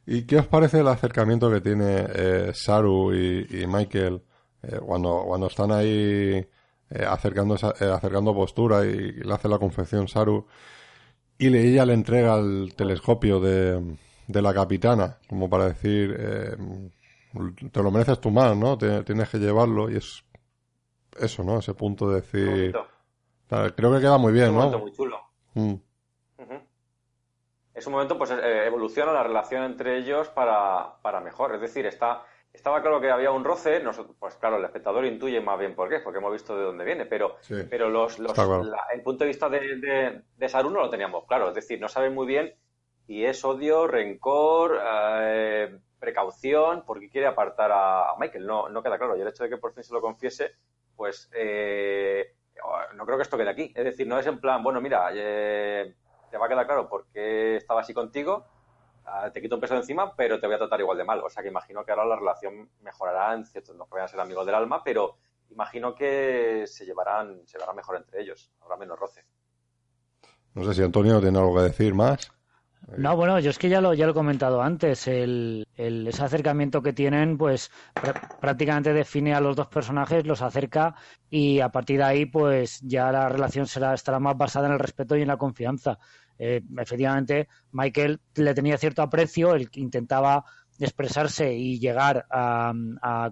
Speaker 1: ¿Y qué os parece el acercamiento que tiene eh, Saru y, Michael eh, cuando, cuando están ahí eh, acercando, acercando postura y le hace la confección Saru? y ella le entrega el telescopio de, de la capitana, como para decir, eh, te lo mereces tú más, ¿no? tienes que llevarlo y es eso, ¿no? Ese punto de decir... Creo que queda muy bien,
Speaker 2: es
Speaker 1: un
Speaker 2: Momento muy chulo. Mm. Es un momento, pues eh, evoluciona la relación entre ellos para, para mejor. Es decir, está estaba claro que había un roce, pues claro, el espectador intuye más bien por qué, porque hemos visto de dónde viene, pero, pero los, el punto de vista de, de, Saru no lo teníamos claro, es decir, no saben muy bien si es odio, rencor, eh, precaución, porque quiere apartar a, Michael, no, queda claro, y el hecho de que por fin se lo confiese, pues eh, no creo que esto quede aquí, es decir, no es en plan, bueno, mira, eh, te va a quedar claro por qué estaba así contigo, Ah, te quito un peso de encima, pero te voy a tratar igual de mal. O sea que imagino que ahora la relación mejorará, en cierto, no vayan a ser amigos del alma, pero imagino que se llevarán, se llevarán mejor entre ellos, habrá menos roce.
Speaker 1: No sé si Antonio tiene algo que decir más.
Speaker 3: No, bueno, yo es que ya lo, ya lo he comentado antes. El, ese acercamiento que tienen, pues prácticamente define a los dos personajes, los acerca y a partir de ahí, pues ya la relación será, estará más basada en el respeto y en la confianza. Eh, efectivamente, Michael le tenía cierto aprecio, él intentaba expresarse y llegar a,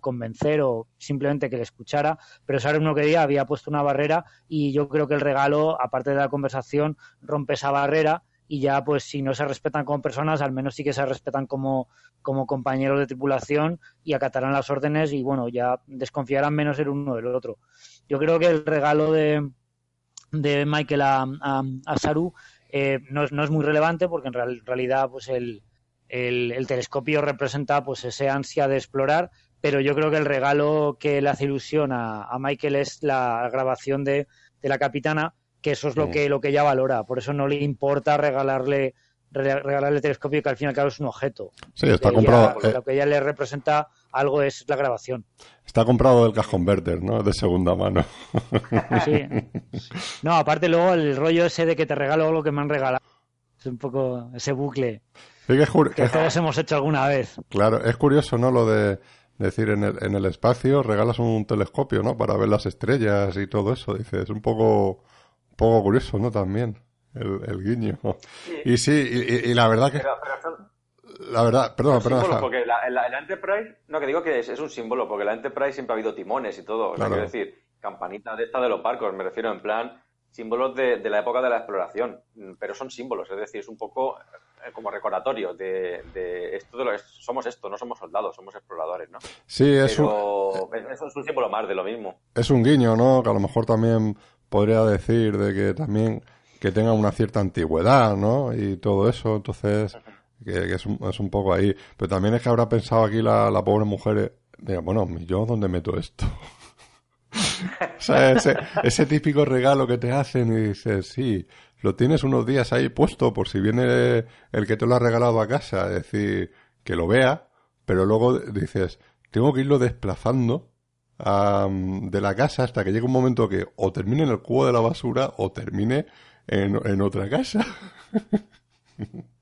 Speaker 3: convencer o simplemente que le escuchara, pero sabe uno que día había puesto una barrera y yo creo que el regalo, aparte de la conversación, rompe esa barrera y ya pues si no se respetan como personas, al menos sí que se respetan como, como compañeros de tripulación y acatarán las órdenes y bueno, ya desconfiarán menos el uno del otro. Yo creo que el regalo de, de Michael a, a Saru eh, no, es muy relevante porque en realidad pues el, telescopio representa pues ese ansia de explorar, pero yo creo que el regalo que le hace ilusión a, Michael es la grabación de, la capitana, que eso es lo que lo que ella valora, por eso no le importa regalarle regalarle el telescopio que al fin y al cabo es un objeto.
Speaker 1: Sí, está comprado.
Speaker 3: Eh, lo que ella le representa algo es la grabación.
Speaker 1: Está comprado del cash converter, ¿no? De segunda mano.
Speaker 3: Sí. No, aparte luego el rollo ese de que te regalo algo que me han regalado. Es un poco ese bucle
Speaker 1: que,
Speaker 3: todos hemos hecho alguna vez.
Speaker 1: Claro, es curioso, ¿no? Lo de decir en el, en el espacio regalas un telescopio, ¿no? Para ver las estrellas y todo eso. Dices, es un poco, poco curioso, ¿no? También el, el guiño. Y sí, y, la verdad que... La verdad, perdón, perdón.
Speaker 2: Porque la, la, Enterprise, no, que digo que es, un símbolo, porque la Enterprise siempre ha habido timones y todo. O sea, quiero decir, campanita de esta de los barcos, me refiero en plan símbolos de, de, la época de la exploración, pero son símbolos, es decir, es un poco eh, como recordatorio de, de esto de lo, somos esto, no somos soldados, somos exploradores, ¿no?
Speaker 1: Sí, es un,
Speaker 2: es un símbolo más de lo mismo.
Speaker 1: Es un guiño, ¿no? Que a lo mejor también podría decir de que también que tenga una cierta antigüedad, ¿no? Y todo eso, entonces que, es, un, es, un, poco ahí. Pero también es que habrá pensado aquí la, pobre mujer, de, bueno, ¿yo dónde meto esto? o sea, ese, ese, típico regalo que te hacen y dices, sí, lo tienes unos días ahí puesto por si viene el que te lo ha regalado a casa, es decir, que lo vea, pero luego dices, tengo que irlo desplazando de la casa hasta que llegue un momento que o termine en el cubo de la basura o termine en, en otra casa.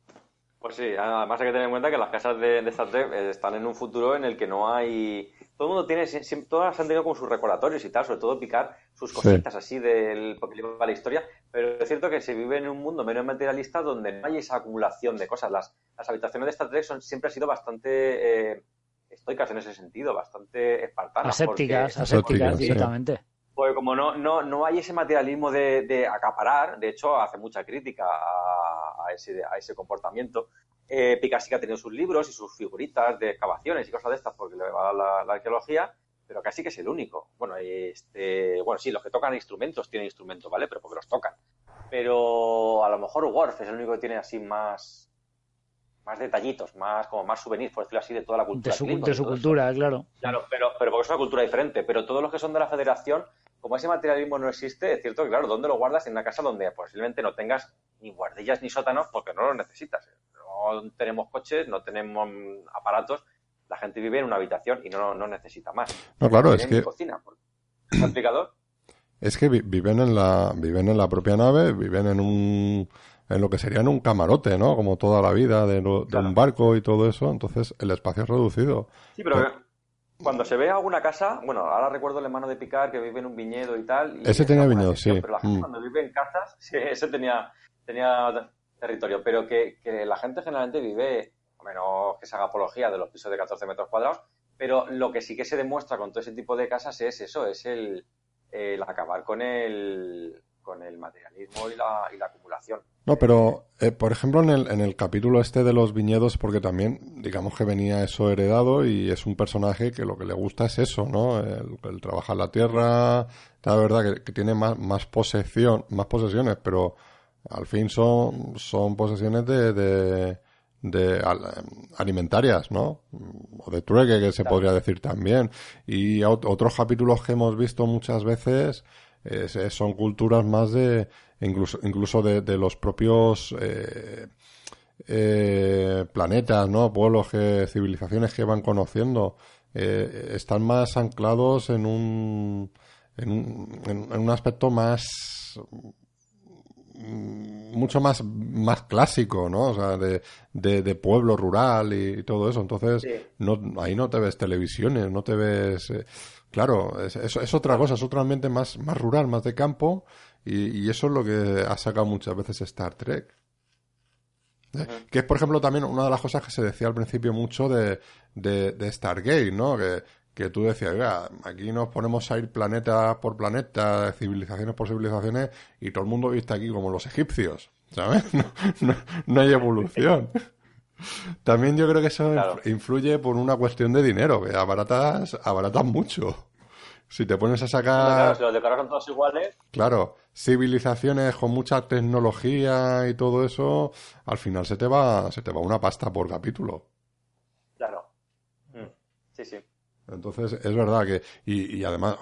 Speaker 2: Pues sí, además hay que tener en cuenta que las casas de, de Star Trek eh, están en un futuro en el que no hay... Todo el mundo tiene, todas han tenido como sus recordatorios y tal, sobre todo picar sus cositas así del, porque lleva la historia, pero es cierto que se vive en un mundo menos materialista donde no hay esa acumulación de cosas. Las, las habitaciones de Star Trek son, siempre han sido bastante eh, estoicas en ese sentido, bastante espartanas.
Speaker 3: Asépticas, asépticas, directamente.
Speaker 2: Porque como no, no, no hay ese materialismo de, de acaparar, de hecho hace mucha crítica a, a, ese, a ese comportamiento. Eh, que ha tenido sus libros y sus figuritas de excavaciones y cosas de estas porque le va la, la arqueología, pero casi que es el único. Bueno, este, bueno, sí, los que tocan instrumentos tienen instrumentos, ¿vale? Pero porque los tocan. Pero a lo mejor Worf es el único que tiene así más más detallitos, más como más souvenirs, por decirlo así, de toda la cultura.
Speaker 3: De su, cultura, claro.
Speaker 2: Claro, pero, pero porque es una cultura diferente. Pero todos los que son de la federación, como ese materialismo no existe, es cierto que, claro, ¿dónde lo guardas? En una casa donde posiblemente no tengas ni guardillas ni sótanos porque no los necesitas. No tenemos coches, no tenemos aparatos. La gente vive en una habitación y no, no necesita más.
Speaker 1: No, claro, es que...
Speaker 2: Cocina, complicado.
Speaker 1: Es que viven en la viven en la propia nave, viven en un en lo que sería en un camarote, ¿no? Como toda la vida de, un barco y todo eso, entonces el espacio es reducido.
Speaker 2: Sí, pero cuando se ve alguna casa, bueno, ahora recuerdo el hermano de Picar que vive en un viñedo y tal.
Speaker 1: ese tenía viñedo, sí.
Speaker 2: Pero la gente mm. cuando vive en casas, sí, ese tenía, tenía territorio, pero que, la gente generalmente vive, a menos que se haga apología de los pisos de 14 metros cuadrados, pero lo que sí que se demuestra con todo ese tipo de casas es eso, es el, acabar con el, con el materialismo y la, y la acumulación.
Speaker 1: No, pero, eh, por ejemplo, en el, en el capítulo este de los viñedos, porque también, digamos que venía eso heredado y es un personaje que lo que le gusta es eso, ¿no? El, trabajar la tierra, la verdad que, tiene más, más posesión, más posesiones, pero al fin son, son posesiones de, de, de alimentarias, ¿no? O de trueque, que se podría decir también. Y otros capítulos que hemos visto muchas veces son culturas más de, incluso, incluso de, de los propios eh, eh, planetas, ¿no? Pueblos, que, civilizaciones que van conociendo, eh, están más anclados en un, en un, en un aspecto más mucho más, más clásico, ¿no? O sea, de, de, pueblo rural y, todo eso. Entonces, no, ahí no te ves televisiones, no te ves... Claro, es, es, otra cosa, es otro ambiente más, más rural, más de campo, y, y eso es lo que ha sacado muchas veces Star Trek. ¿Eh? Que es, por ejemplo, también una de las cosas que se decía al principio mucho de, de, de Stargate, ¿no? Que, que tú decías, aquí nos ponemos a ir planeta por planeta, civilizaciones por civilizaciones, y todo el mundo viste aquí como los egipcios, ¿sabes? No, hay evolución. También yo creo que eso influye por una cuestión de dinero, que abaratas, abaratas mucho. Si te pones a sacar...
Speaker 2: Claro, si los son todos iguales...
Speaker 1: Claro, civilizaciones con mucha tecnología y todo eso, al final se te va, se te va una pasta por capítulo.
Speaker 2: Claro. Mm. Sí, sí.
Speaker 1: Entonces, es verdad que, y, y, además,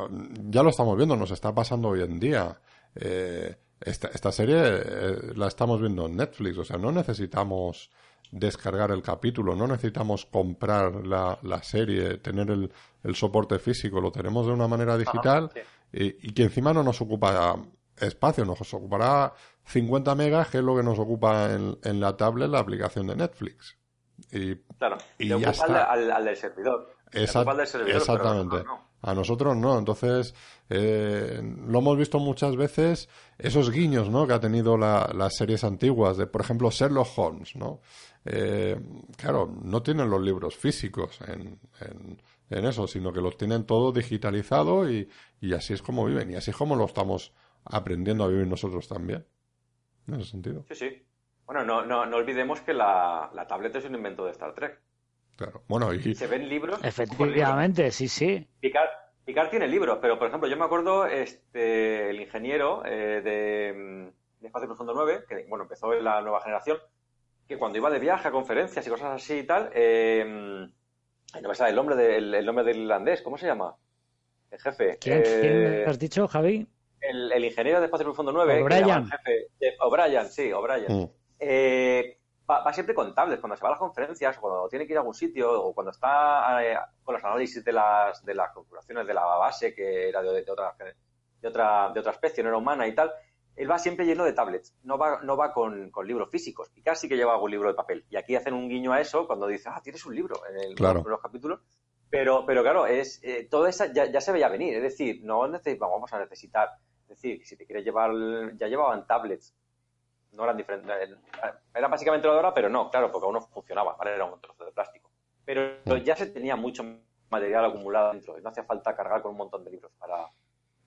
Speaker 1: ya lo estamos viendo, nos está pasando hoy en día. Eh, esta, esta, serie eh, la estamos viendo en Netflix, o sea, no necesitamos descargar el capítulo, no necesitamos comprar la, la serie, tener el, el, soporte físico, lo tenemos de una manera digital y, y, que encima no nos ocupa espacio, nos ocupará 50 megas, que es lo que nos ocupa en, en la tablet la aplicación de Netflix. Y,
Speaker 2: claro, y ya está. Al, al, del servidor
Speaker 1: exactamente. A nosotros no. Entonces, eh, lo hemos visto muchas veces, esos guiños ¿no? que ha tenido las series antiguas, de por ejemplo Sherlock Holmes. ¿no? Eh, claro, no tienen los libros físicos en, en, eso, sino que los tienen todo digitalizado y, y así es como viven. Y así es como lo estamos aprendiendo a vivir nosotros también. En ese sentido.
Speaker 2: Sí, sí. Bueno, no, no, no olvidemos que la, la tablet es un invento de Star Trek.
Speaker 1: Claro. Bueno, y...
Speaker 2: Se ven libros.
Speaker 3: Efectivamente, sí, sí.
Speaker 2: Picard, tiene libros, pero por ejemplo, yo me acuerdo este el ingeniero eh, de, de, Espacio Profundo 9, que bueno, empezó en la nueva generación, que cuando iba de viaje a conferencias y cosas así y tal, eh, no me sale el nombre, del, el nombre del irlandés, ¿cómo se llama? El jefe.
Speaker 3: ¿Quién, eh, has dicho, Javi?
Speaker 2: El, ingeniero de Espacio Profundo 9,
Speaker 3: O'Brien.
Speaker 2: O'Brien, sí, O'Brien. Mm. Eh, va, siempre con tablets. Cuando se va a las conferencias o cuando tiene que ir a algún sitio o cuando está eh, con los análisis de las, de las configuraciones de la base, que era de, otra, de, otra, de otra especie, no era humana y tal, él va siempre lleno de tablets, no va, no va con, libros físicos. Y casi que lleva algún libro de papel. Y aquí hacen un guiño a eso cuando dice, ah, tienes un libro en, el, los capítulos. Pero, pero claro, es eh, todo eso ya, se veía venir. Es decir, no vamos a necesitar. Es decir, si te quieres llevar, ya llevaban tablets no eran diferentes. Era básicamente lo de ahora, pero no, claro, porque aún no funcionaba, Era un trozo de plástico. Pero ya se tenía mucho material acumulado dentro y no hacía falta cargar con un montón de libros para,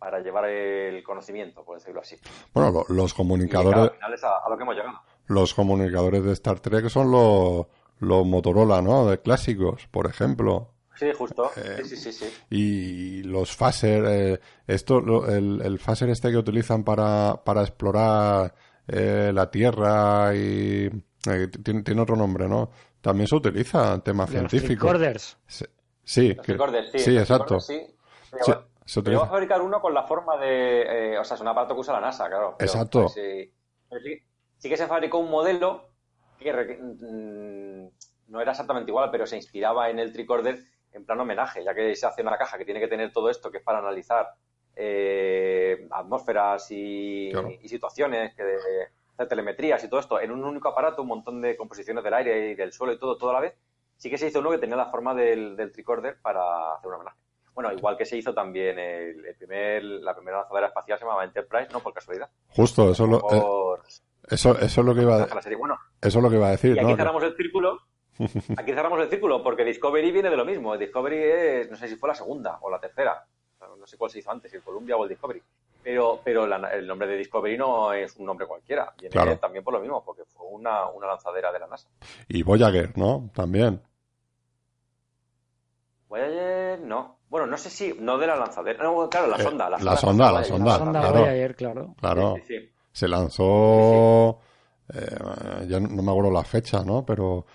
Speaker 2: para llevar el conocimiento, por decirlo así.
Speaker 1: Bueno, los comunicadores.
Speaker 2: a, lo que hemos llegado.
Speaker 1: Los comunicadores de Star Trek son los, los Motorola, ¿no? De clásicos, por ejemplo.
Speaker 2: Sí, justo. Eh, sí, sí, sí,
Speaker 1: Y los phaser, eh, esto, el, el phaser este que utilizan para, para explorar eh, la Tierra y eh, tiene, otro nombre, ¿no? También se utiliza en temas científicos.
Speaker 3: Recorders.
Speaker 1: Sí, sí, sí, exacto.
Speaker 2: Sí. Se, utiliza. a fabricar uno con la forma de, eh, o sea, es un aparato que usa la NASA, claro.
Speaker 1: exacto.
Speaker 2: Sí, sí, que se fabricó un modelo que mm, no era exactamente igual, pero se inspiraba en el tricorder en plan homenaje, ya que se hace una caja que tiene que tener todo esto, que es para analizar eh, atmósferas y, situaciones, que de, telemetrías y todo esto, en un único aparato, un montón de composiciones del aire y del suelo y todo, todo a la vez, sí que se hizo uno que tenía la forma del, del tricorder para hacer un homenaje. Bueno, igual que se hizo también el, primer, la primera lanzadera espacial se llamaba Enterprise, no por casualidad.
Speaker 1: Justo, eso eh, Eso, eso es lo que iba a,
Speaker 2: bueno,
Speaker 1: eso es lo que iba a decir.
Speaker 2: Y aquí cerramos el círculo. Aquí cerramos el círculo porque Discovery viene de lo mismo. Discovery es, no sé si fue la segunda o la tercera. No sé cuál se hizo antes, el Columbia o el Discovery. Pero, pero el nombre de Discovery no es un nombre cualquiera. Viene también por lo mismo, porque fue una, una lanzadera de la NASA.
Speaker 1: Y Voyager, ¿no? También.
Speaker 2: Voyager, no. Bueno, no sé si, no de la lanzadera. No, claro, la eh, sonda. La,
Speaker 1: sonda, la sonda. La sonda, claro.
Speaker 3: Voyager, claro.
Speaker 1: Claro. Se lanzó, eh, ya no me acuerdo la fecha, ¿no? Pero,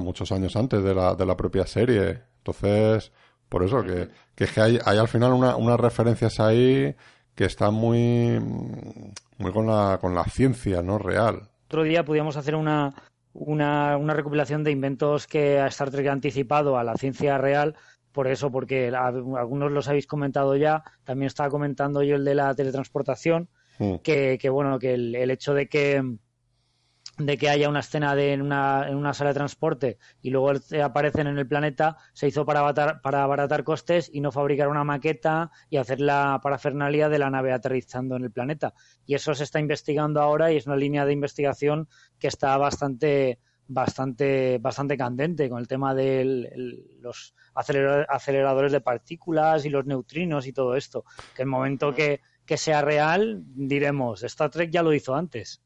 Speaker 1: muchos años antes de la, de la propia serie. Entonces, por eso, que, que es que hay, hay al final una, unas referencias ahí que están muy, muy con la, con la ciencia, ¿no? Real.
Speaker 3: Otro día podíamos hacer una, una, una recopilación de inventos que a Star Trek ha anticipado a la ciencia real por eso, porque algunos los habéis comentado ya, también estaba comentando yo el de la teletransportación, mm. que, que, bueno, que el, hecho de que de que haya una escena de, en, una, en una sala de transporte y luego aparecen en el planeta, se hizo para abaratar, para abaratar costes y no fabricar una maqueta y hacer la parafernalia de la nave aterrizando en el planeta. Y eso se está investigando ahora y es una línea de investigación que está bastante bastante bastante candente con el tema de los aceleradores de partículas y los neutrinos y todo esto. Que el momento que, sea real, diremos, Star Trek ya lo hizo antes.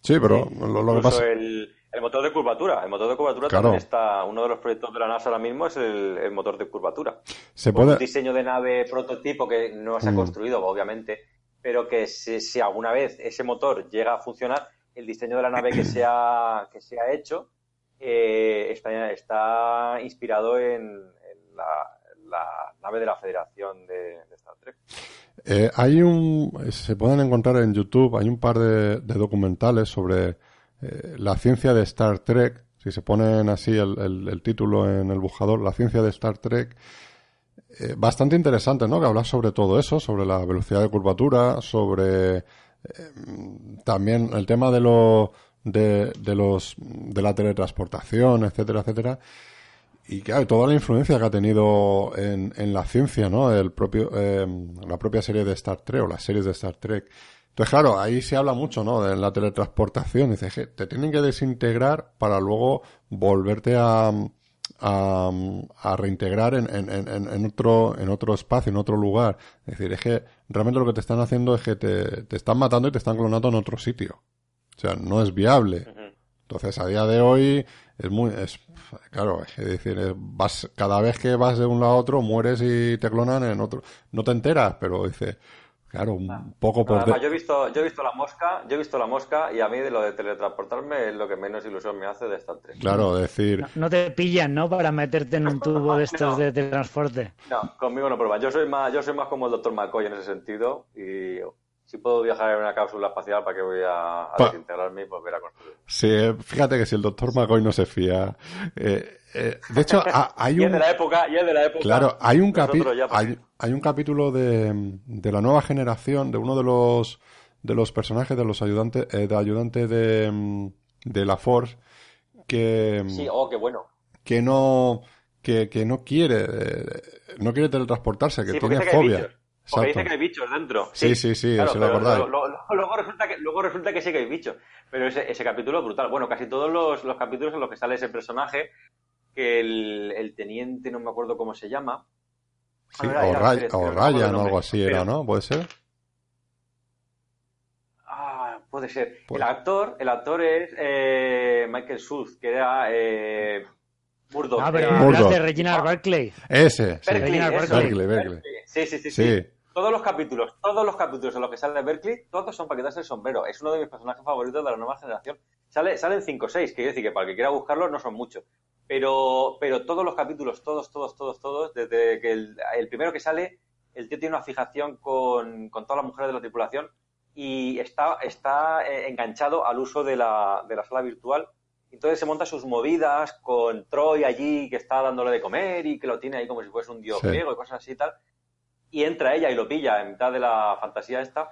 Speaker 1: Sí, pero lo, que pasa...
Speaker 2: El, motor de curvatura. El motor de curvatura también está. Uno de los proyectos de la NASA ahora mismo es el, motor de curvatura.
Speaker 1: Se puede...
Speaker 2: Un diseño de nave prototipo que no se ha mm. construido, obviamente, pero que si, alguna vez ese motor llega a funcionar, el diseño de la nave que se ha, que se ha hecho eh, está, está inspirado en, la, nave de la Federación de, Star Trek.
Speaker 1: Eh, hay un, se pueden encontrar en YouTube, hay un par de, documentales sobre eh, la ciencia de Star Trek. Si se ponen así el, título en el buscador, la ciencia de Star Trek, eh, bastante interesante, ¿no? Que habla sobre todo eso, sobre la velocidad de curvatura, sobre también el tema de lo de, de los de la teletransportación, etcétera, etcétera y claro, toda la influencia que ha tenido en, en la ciencia, ¿no? El propio, eh, la propia serie de Star Trek o las series de Star Trek. Entonces, claro, ahí se habla mucho, ¿no? De la teletransportación. Dice te tienen que desintegrar para luego volverte a, a, a reintegrar en, en, en, en, otro, en otro espacio, en otro lugar. Es decir, es que realmente lo que te están haciendo es que te, te están matando y te están clonando en otro sitio. O sea, no es viable. Entonces, a día de hoy, es muy, es, claro, es decir, vas, cada vez que vas de un lado a otro, mueres y te clonan en otro. No te enteras, pero dice, claro, un poco por...
Speaker 2: yo he visto, yo he visto la mosca, yo he visto la mosca y a mí de lo de teletransportarme es lo que menos ilusión me hace de Star Trek.
Speaker 1: Claro, decir...
Speaker 3: No, te pillan, ¿no? Para meterte en un tubo de estos de transporte.
Speaker 2: No, conmigo no prueba. Yo soy más, yo soy más como el doctor McCoy en ese sentido y si puedo viajar en una cápsula espacial, ¿para qué voy a, desintegrarme y volver a construir?
Speaker 1: Sí, fíjate que si el doctor McCoy no se fía. Eh, eh, de hecho, hay un.
Speaker 2: y es de la época, y es de la época.
Speaker 1: Claro, hay un, capítulo hay, hay, un capítulo de, de la nueva generación, de uno de los de los personajes de los ayudantes, eh, de ayudante de, de la Force, que.
Speaker 2: Sí, oh, qué bueno.
Speaker 1: Que no. Que, que no quiere. no quiere teletransportarse, que tiene fobia.
Speaker 2: Porque dice que hay bichos dentro.
Speaker 1: Sí, sí, sí, lo
Speaker 2: luego, resulta que, luego resulta que sí que hay bichos. Pero ese, ese capítulo es brutal. Bueno, casi todos los, los, capítulos en los que sale ese personaje, que el, el teniente, no me acuerdo cómo se llama.
Speaker 1: Sí, o, Ryan o algo así era, ¿no? ¿Puede ser?
Speaker 2: Ah, puede ser. El actor, el actor es eh, Michael Suz, que era eh, Murdoch.
Speaker 3: Ah, pero eh, de Reginald Barclay.
Speaker 1: Ese, sí. Berkeley, Berkeley.
Speaker 2: Sí, sí, sí, sí, Todos los capítulos, todos los capítulos en los que sale Berkeley, todos son para quitarse el sombrero. Es uno de mis personajes favoritos de la nueva generación. Sale, salen 5 o 6, quiere decir que para el que quiera buscarlo no son muchos. Pero, pero todos los capítulos, todos, todos, todos, todos, desde que el, primero que sale, el tío tiene una fijación con, con todas las mujeres de la tripulación y está, está eh, enganchado al uso de la, de la sala virtual. Entonces se monta sus movidas con Troy allí que está dándole de comer y que lo tiene ahí como si fuese un dios griego y cosas así y tal y entra ella y lo pilla en mitad de la fantasía esta.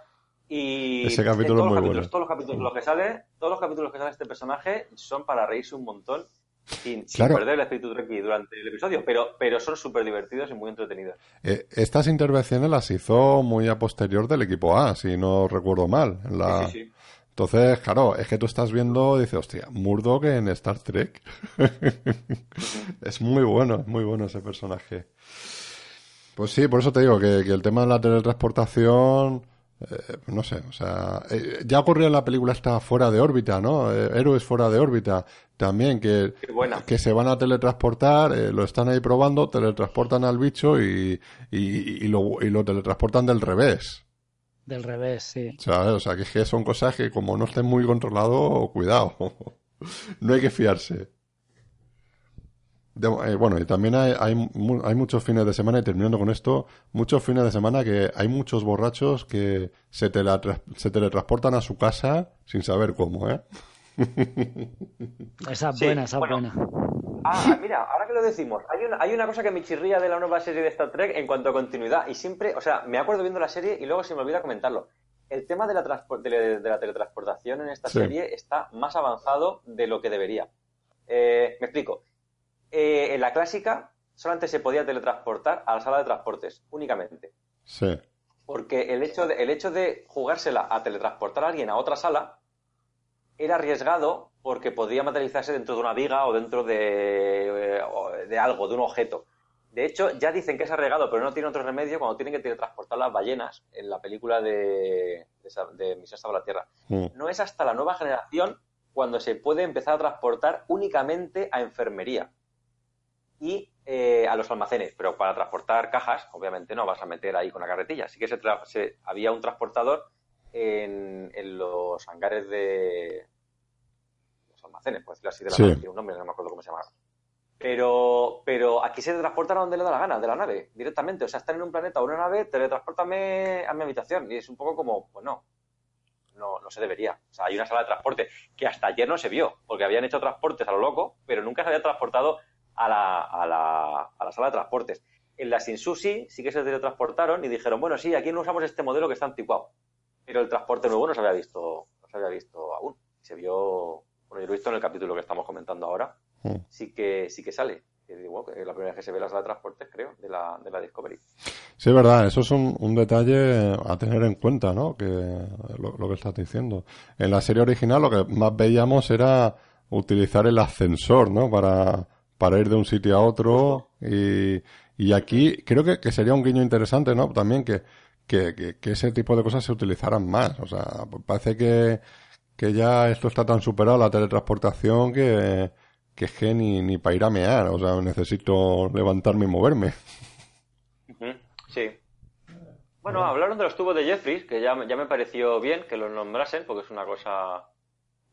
Speaker 2: Y
Speaker 1: Ese capítulo
Speaker 2: todos,
Speaker 1: muy
Speaker 2: bueno. todos los capítulos los que sale, todos los capítulos que sale este personaje son para reírse un montón sin, perder el espíritu Treki durante el episodio, pero, pero son súper divertidos y muy entretenidos.
Speaker 1: Eh, estas intervenciones las hizo muy a posterior del equipo A, si no recuerdo mal. La, Entonces, claro, es que tú estás viendo, dices, hostia, Murdoch en Star Trek. es muy bueno, es muy bueno ese personaje. Pues sí, por eso te digo que, el tema de la teletransportación, eh, no sé, o sea, eh, ya ocurrió en la película esta fuera de órbita, ¿no? Eh, Héroes fuera de órbita, también, que, que se van a teletransportar, lo están ahí probando, teletransportan al bicho y, y, lo, y lo teletransportan del revés.
Speaker 3: Del revés, sí.
Speaker 1: O sea, que, que son cosas que como no estén muy controlado, cuidado. no hay que fiarse. Eh, bueno, y también hay, hay, muchos fines de semana, y terminando con esto, muchos fines de semana que hay muchos borrachos que se, se teletransportan a su casa sin saber cómo, ¿eh?
Speaker 3: esa es buena, esa es buena.
Speaker 2: Ah, mira, ahora que lo decimos, hay una, hay una cosa que me chirría de la nueva serie de Star Trek en cuanto a continuidad, y siempre, o sea, me acuerdo viendo la serie y luego se me olvida comentarlo. El tema de la, de, la teletransportación en esta serie está más avanzado de lo que debería. Eh, me explico eh, en la clásica solamente se podía teletransportar a la sala de transportes, únicamente.
Speaker 1: Sí.
Speaker 2: Porque el hecho de, el hecho de jugársela a teletransportar a alguien a otra sala era arriesgado porque podía materializarse dentro de una viga o dentro de, eh, de algo, de un objeto. De hecho, ya dicen que es arriesgado, pero no tiene otro remedio cuando tienen que teletransportar las ballenas en la película de, de, Misión a la Tierra. Mm. No es hasta la nueva generación cuando se puede empezar a transportar únicamente a enfermería y eh, a los almacenes. Pero para transportar cajas, obviamente no vas a meter ahí con la carretilla. Así que se, había un transportador en, los hangares de los almacenes, por decirlo así, de la nave. un nombre, no me acuerdo cómo se llama. Pero, pero aquí se transportan a donde le da la gana, de la nave, directamente. O sea, están en un planeta o una nave, teletransportame a mi habitación. Y es un poco como, pues no, no, no se debería. O sea, hay una sala de transporte que hasta ayer no se vio, porque habían hecho transportes a lo loco, pero nunca se había transportado a la, a la, a la sala de transportes. En la Sinsusi sí que se teletransportaron y dijeron, bueno, sí, aquí no usamos este modelo que está anticuado. Pero el transporte nuevo no se había visto, no se había visto aún. Se vio, bueno, yo lo he visto en el capítulo que estamos comentando ahora, mm. sí que sí que sale. Que, la primera vez que se ve la sala de transportes, creo, de la, de la Discovery.
Speaker 1: Sí, es verdad, eso es un, un detalle a tener en cuenta, ¿no? Que lo, lo, que estás diciendo. En la serie original lo que más veíamos era utilizar el ascensor, ¿no? Para, para ir de un sitio a otro. Y, y aquí creo que, sería un guiño interesante, ¿no? También que, que, que, ese tipo de cosas se utilizaran más. O sea, parece que, que ya esto está tan superado, la teletransportación, que, que es que ni, ni para ir a mear. O sea, necesito levantarme y moverme.
Speaker 2: Sí. Bueno, hablaron de los tubos de Jeffries, que ya, ya me pareció bien que los nombrasen, porque es una cosa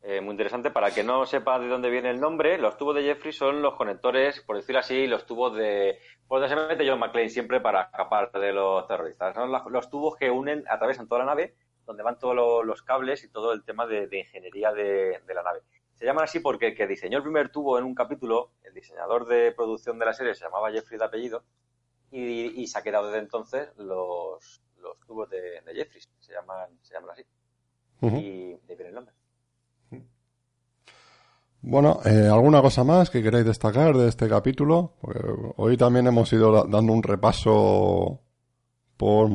Speaker 2: eh, muy interesante. Para que no sepa de dónde viene el nombre, los tubos de Jeffrey son los conectores, por decirlo así, los tubos de. Por donde se mete John McClane siempre para escapar de los terroristas. Son los, tubos que unen, atraviesan toda la nave, donde van todos los, cables y todo el tema de, ingeniería de, la nave. Se llaman así porque el que diseñó el primer tubo en un capítulo, el diseñador de producción de la serie, se llamaba Jeffrey de apellido, y, se ha quedado desde entonces los, los tubos de, de Jeffrey. Se llaman, se llaman así. Y de viene el nombre.
Speaker 1: Bueno, eh, ¿alguna cosa más que queráis destacar de este capítulo? hoy también hemos ido dando un repaso por,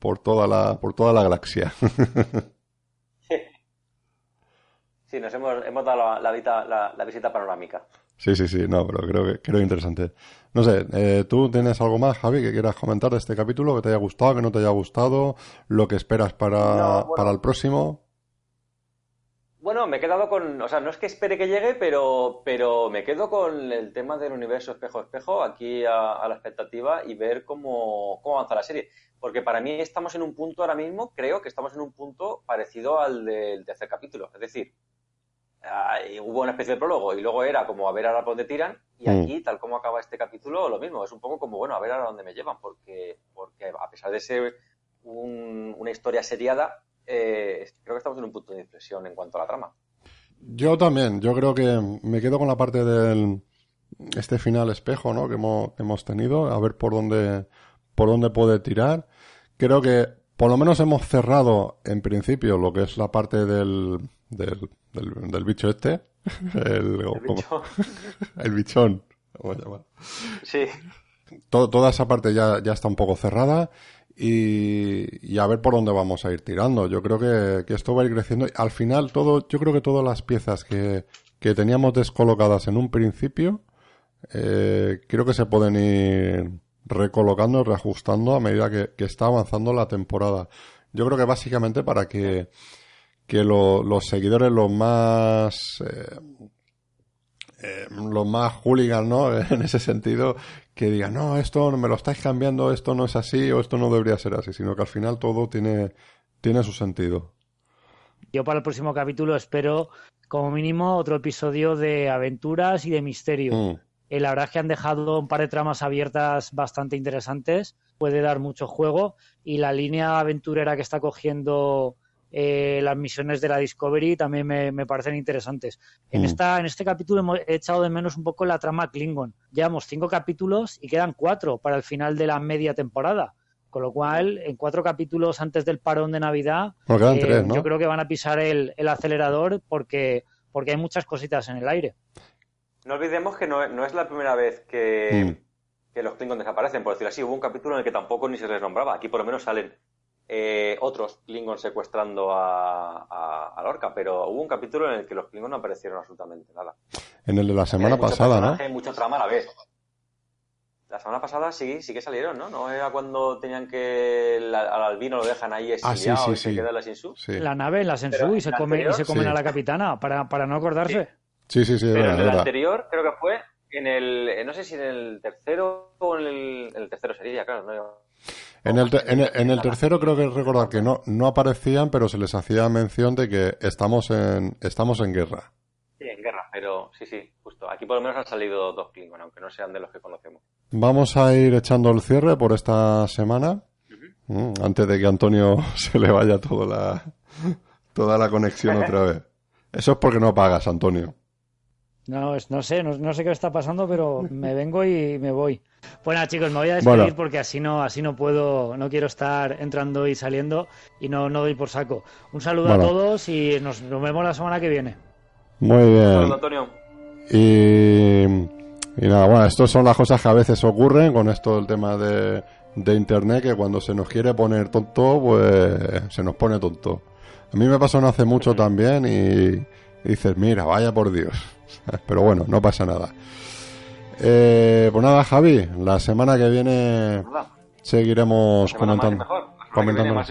Speaker 1: por, toda, la, por toda la galaxia.
Speaker 2: sí, nos hemos, hemos dado la, la, la, visita panorámica.
Speaker 1: Sí, sí, sí, no, pero creo que creo interesante. No sé, eh, ¿tú tienes algo más, Javi, que quieras comentar de este capítulo, que te haya gustado, que no te haya gustado, lo que esperas para, para el próximo?
Speaker 2: Bueno, me he quedado con, o sea, no es que espere que llegue, pero, pero me quedo con el tema del universo espejo-espejo aquí a, la expectativa y ver cómo, cómo avanza la serie. Porque para mí estamos en un punto ahora mismo, creo que estamos en un punto parecido al del tercer capítulo. Es decir, hubo una especie de prólogo y luego era como a ver ahora por dónde tiran y mm. aquí, tal como acaba este capítulo, lo mismo. Es un poco como, bueno, a ver ahora dónde me llevan, porque, porque a pesar de ser una historia seriada, eh, creo que estamos en un punto de inflexión en cuanto a la trama.
Speaker 1: Yo también, yo creo que me quedo con la parte del este final espejo, ¿no? Que hemos, tenido, a ver por dónde por dónde puede tirar. Creo que por lo menos hemos cerrado en principio lo que es la parte del del, del, bicho este, el, el, bichón,
Speaker 2: Sí.
Speaker 1: toda esa parte ya, ya está un poco cerrada y, a ver por dónde vamos a ir tirando. Yo creo que, esto va a ir creciendo. Al final, todo, yo creo que todas las piezas que, que teníamos descolocadas en un principio, eh, creo que se pueden ir recolocando, reajustando a medida que, está avanzando la temporada. Yo creo que básicamente para que, que los seguidores, los más, eh, eh, los más hooligans, ¿no? en ese sentido, que digan, no, esto me lo estáis cambiando, esto no es así o esto no debería ser así, sino que al final todo tiene, tiene su sentido.
Speaker 3: Yo para el próximo capítulo espero como mínimo otro episodio de aventuras y de misterio. Mm. Eh, la verdad es que han dejado un par de tramas abiertas bastante interesantes, puede dar mucho juego y la línea aventurera que está cogiendo eh, las misiones de la Discovery también me, parecen interesantes. En, mm. esta, en este capítulo hemos echado de menos un poco la trama Klingon. Llevamos cinco capítulos y quedan cuatro para el final de la media temporada. Con lo cual, en cuatro capítulos antes del parón de Navidad,
Speaker 1: eh,
Speaker 3: yo creo que van a pisar el, acelerador porque, porque hay muchas cositas en el aire.
Speaker 2: No olvidemos que no, es la primera vez que, mm. que los Klingons desaparecen, por decirlo así. Hubo un capítulo en el que tampoco ni se les nombraba. Aquí por lo menos salen eh, otros Klingons secuestrando a, a, Lorca, pero hubo un capítulo en el que los Klingons no aparecieron absolutamente nada.
Speaker 1: En el de la semana pasada, ¿no?
Speaker 2: Hay mucha trama a la vez. La semana pasada sí, sí que salieron, ¿no? ¿No era cuando tenían que al albino lo dejan ahí
Speaker 1: ah, exiliado
Speaker 2: y se queda la Sinsu?
Speaker 3: La nave, la Sensu y se, come, y se comen a la capitana para, para no acordarse.
Speaker 1: Sí, sí, sí.
Speaker 2: Pero en el anterior creo que fue en el, no sé si en el tercero o en el, en el tercero sería, claro, no
Speaker 1: en el, en, el, tercero creo que recordar que no, no aparecían, pero se les hacía mención de que estamos en, estamos en guerra.
Speaker 2: Sí, en guerra, pero sí, sí, justo. Aquí por lo menos han salido dos Klingon, aunque no sean de los que conocemos.
Speaker 1: Vamos a ir echando el cierre por esta semana, mm, antes de que Antonio se le vaya toda la, toda la conexión otra vez. Eso es porque no pagas, Antonio.
Speaker 3: No, no sé, no, sé qué está pasando, pero me vengo y me voy. Bueno, chicos, me voy a despedir porque así no, así no puedo, no quiero estar entrando y saliendo y no, no doy por saco. Un saludo a todos y nos, vemos la semana que viene.
Speaker 1: Muy bien.
Speaker 2: Antonio.
Speaker 1: Y, y nada, bueno, estas son las cosas que a veces ocurren con esto del tema de, de internet, que cuando se nos quiere poner tonto, pues se nos pone tonto. A mí me pasó no hace mucho también y dices, mira, vaya por Dios. Pero bueno, no pasa nada. Eh, pues nada, Javi, la semana que viene seguiremos comentando. comentando.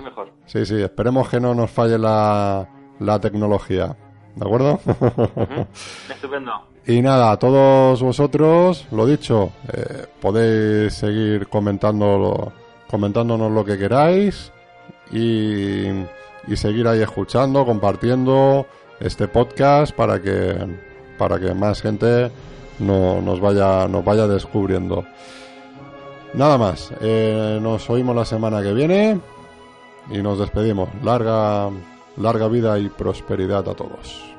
Speaker 1: Sí, sí, esperemos que no nos falle la, la tecnología. ¿De acuerdo?
Speaker 2: Estupendo.
Speaker 1: Y nada, a todos vosotros, lo dicho, eh, podéis seguir comentando, comentándonos lo que queráis y, y seguir ahí escuchando, compartiendo este podcast para que para que más gente no, nos, vaya, nos vaya descubriendo. Nada más, eh, nos oímos la semana que viene y nos despedimos. Larga, larga vida y prosperidad a todos.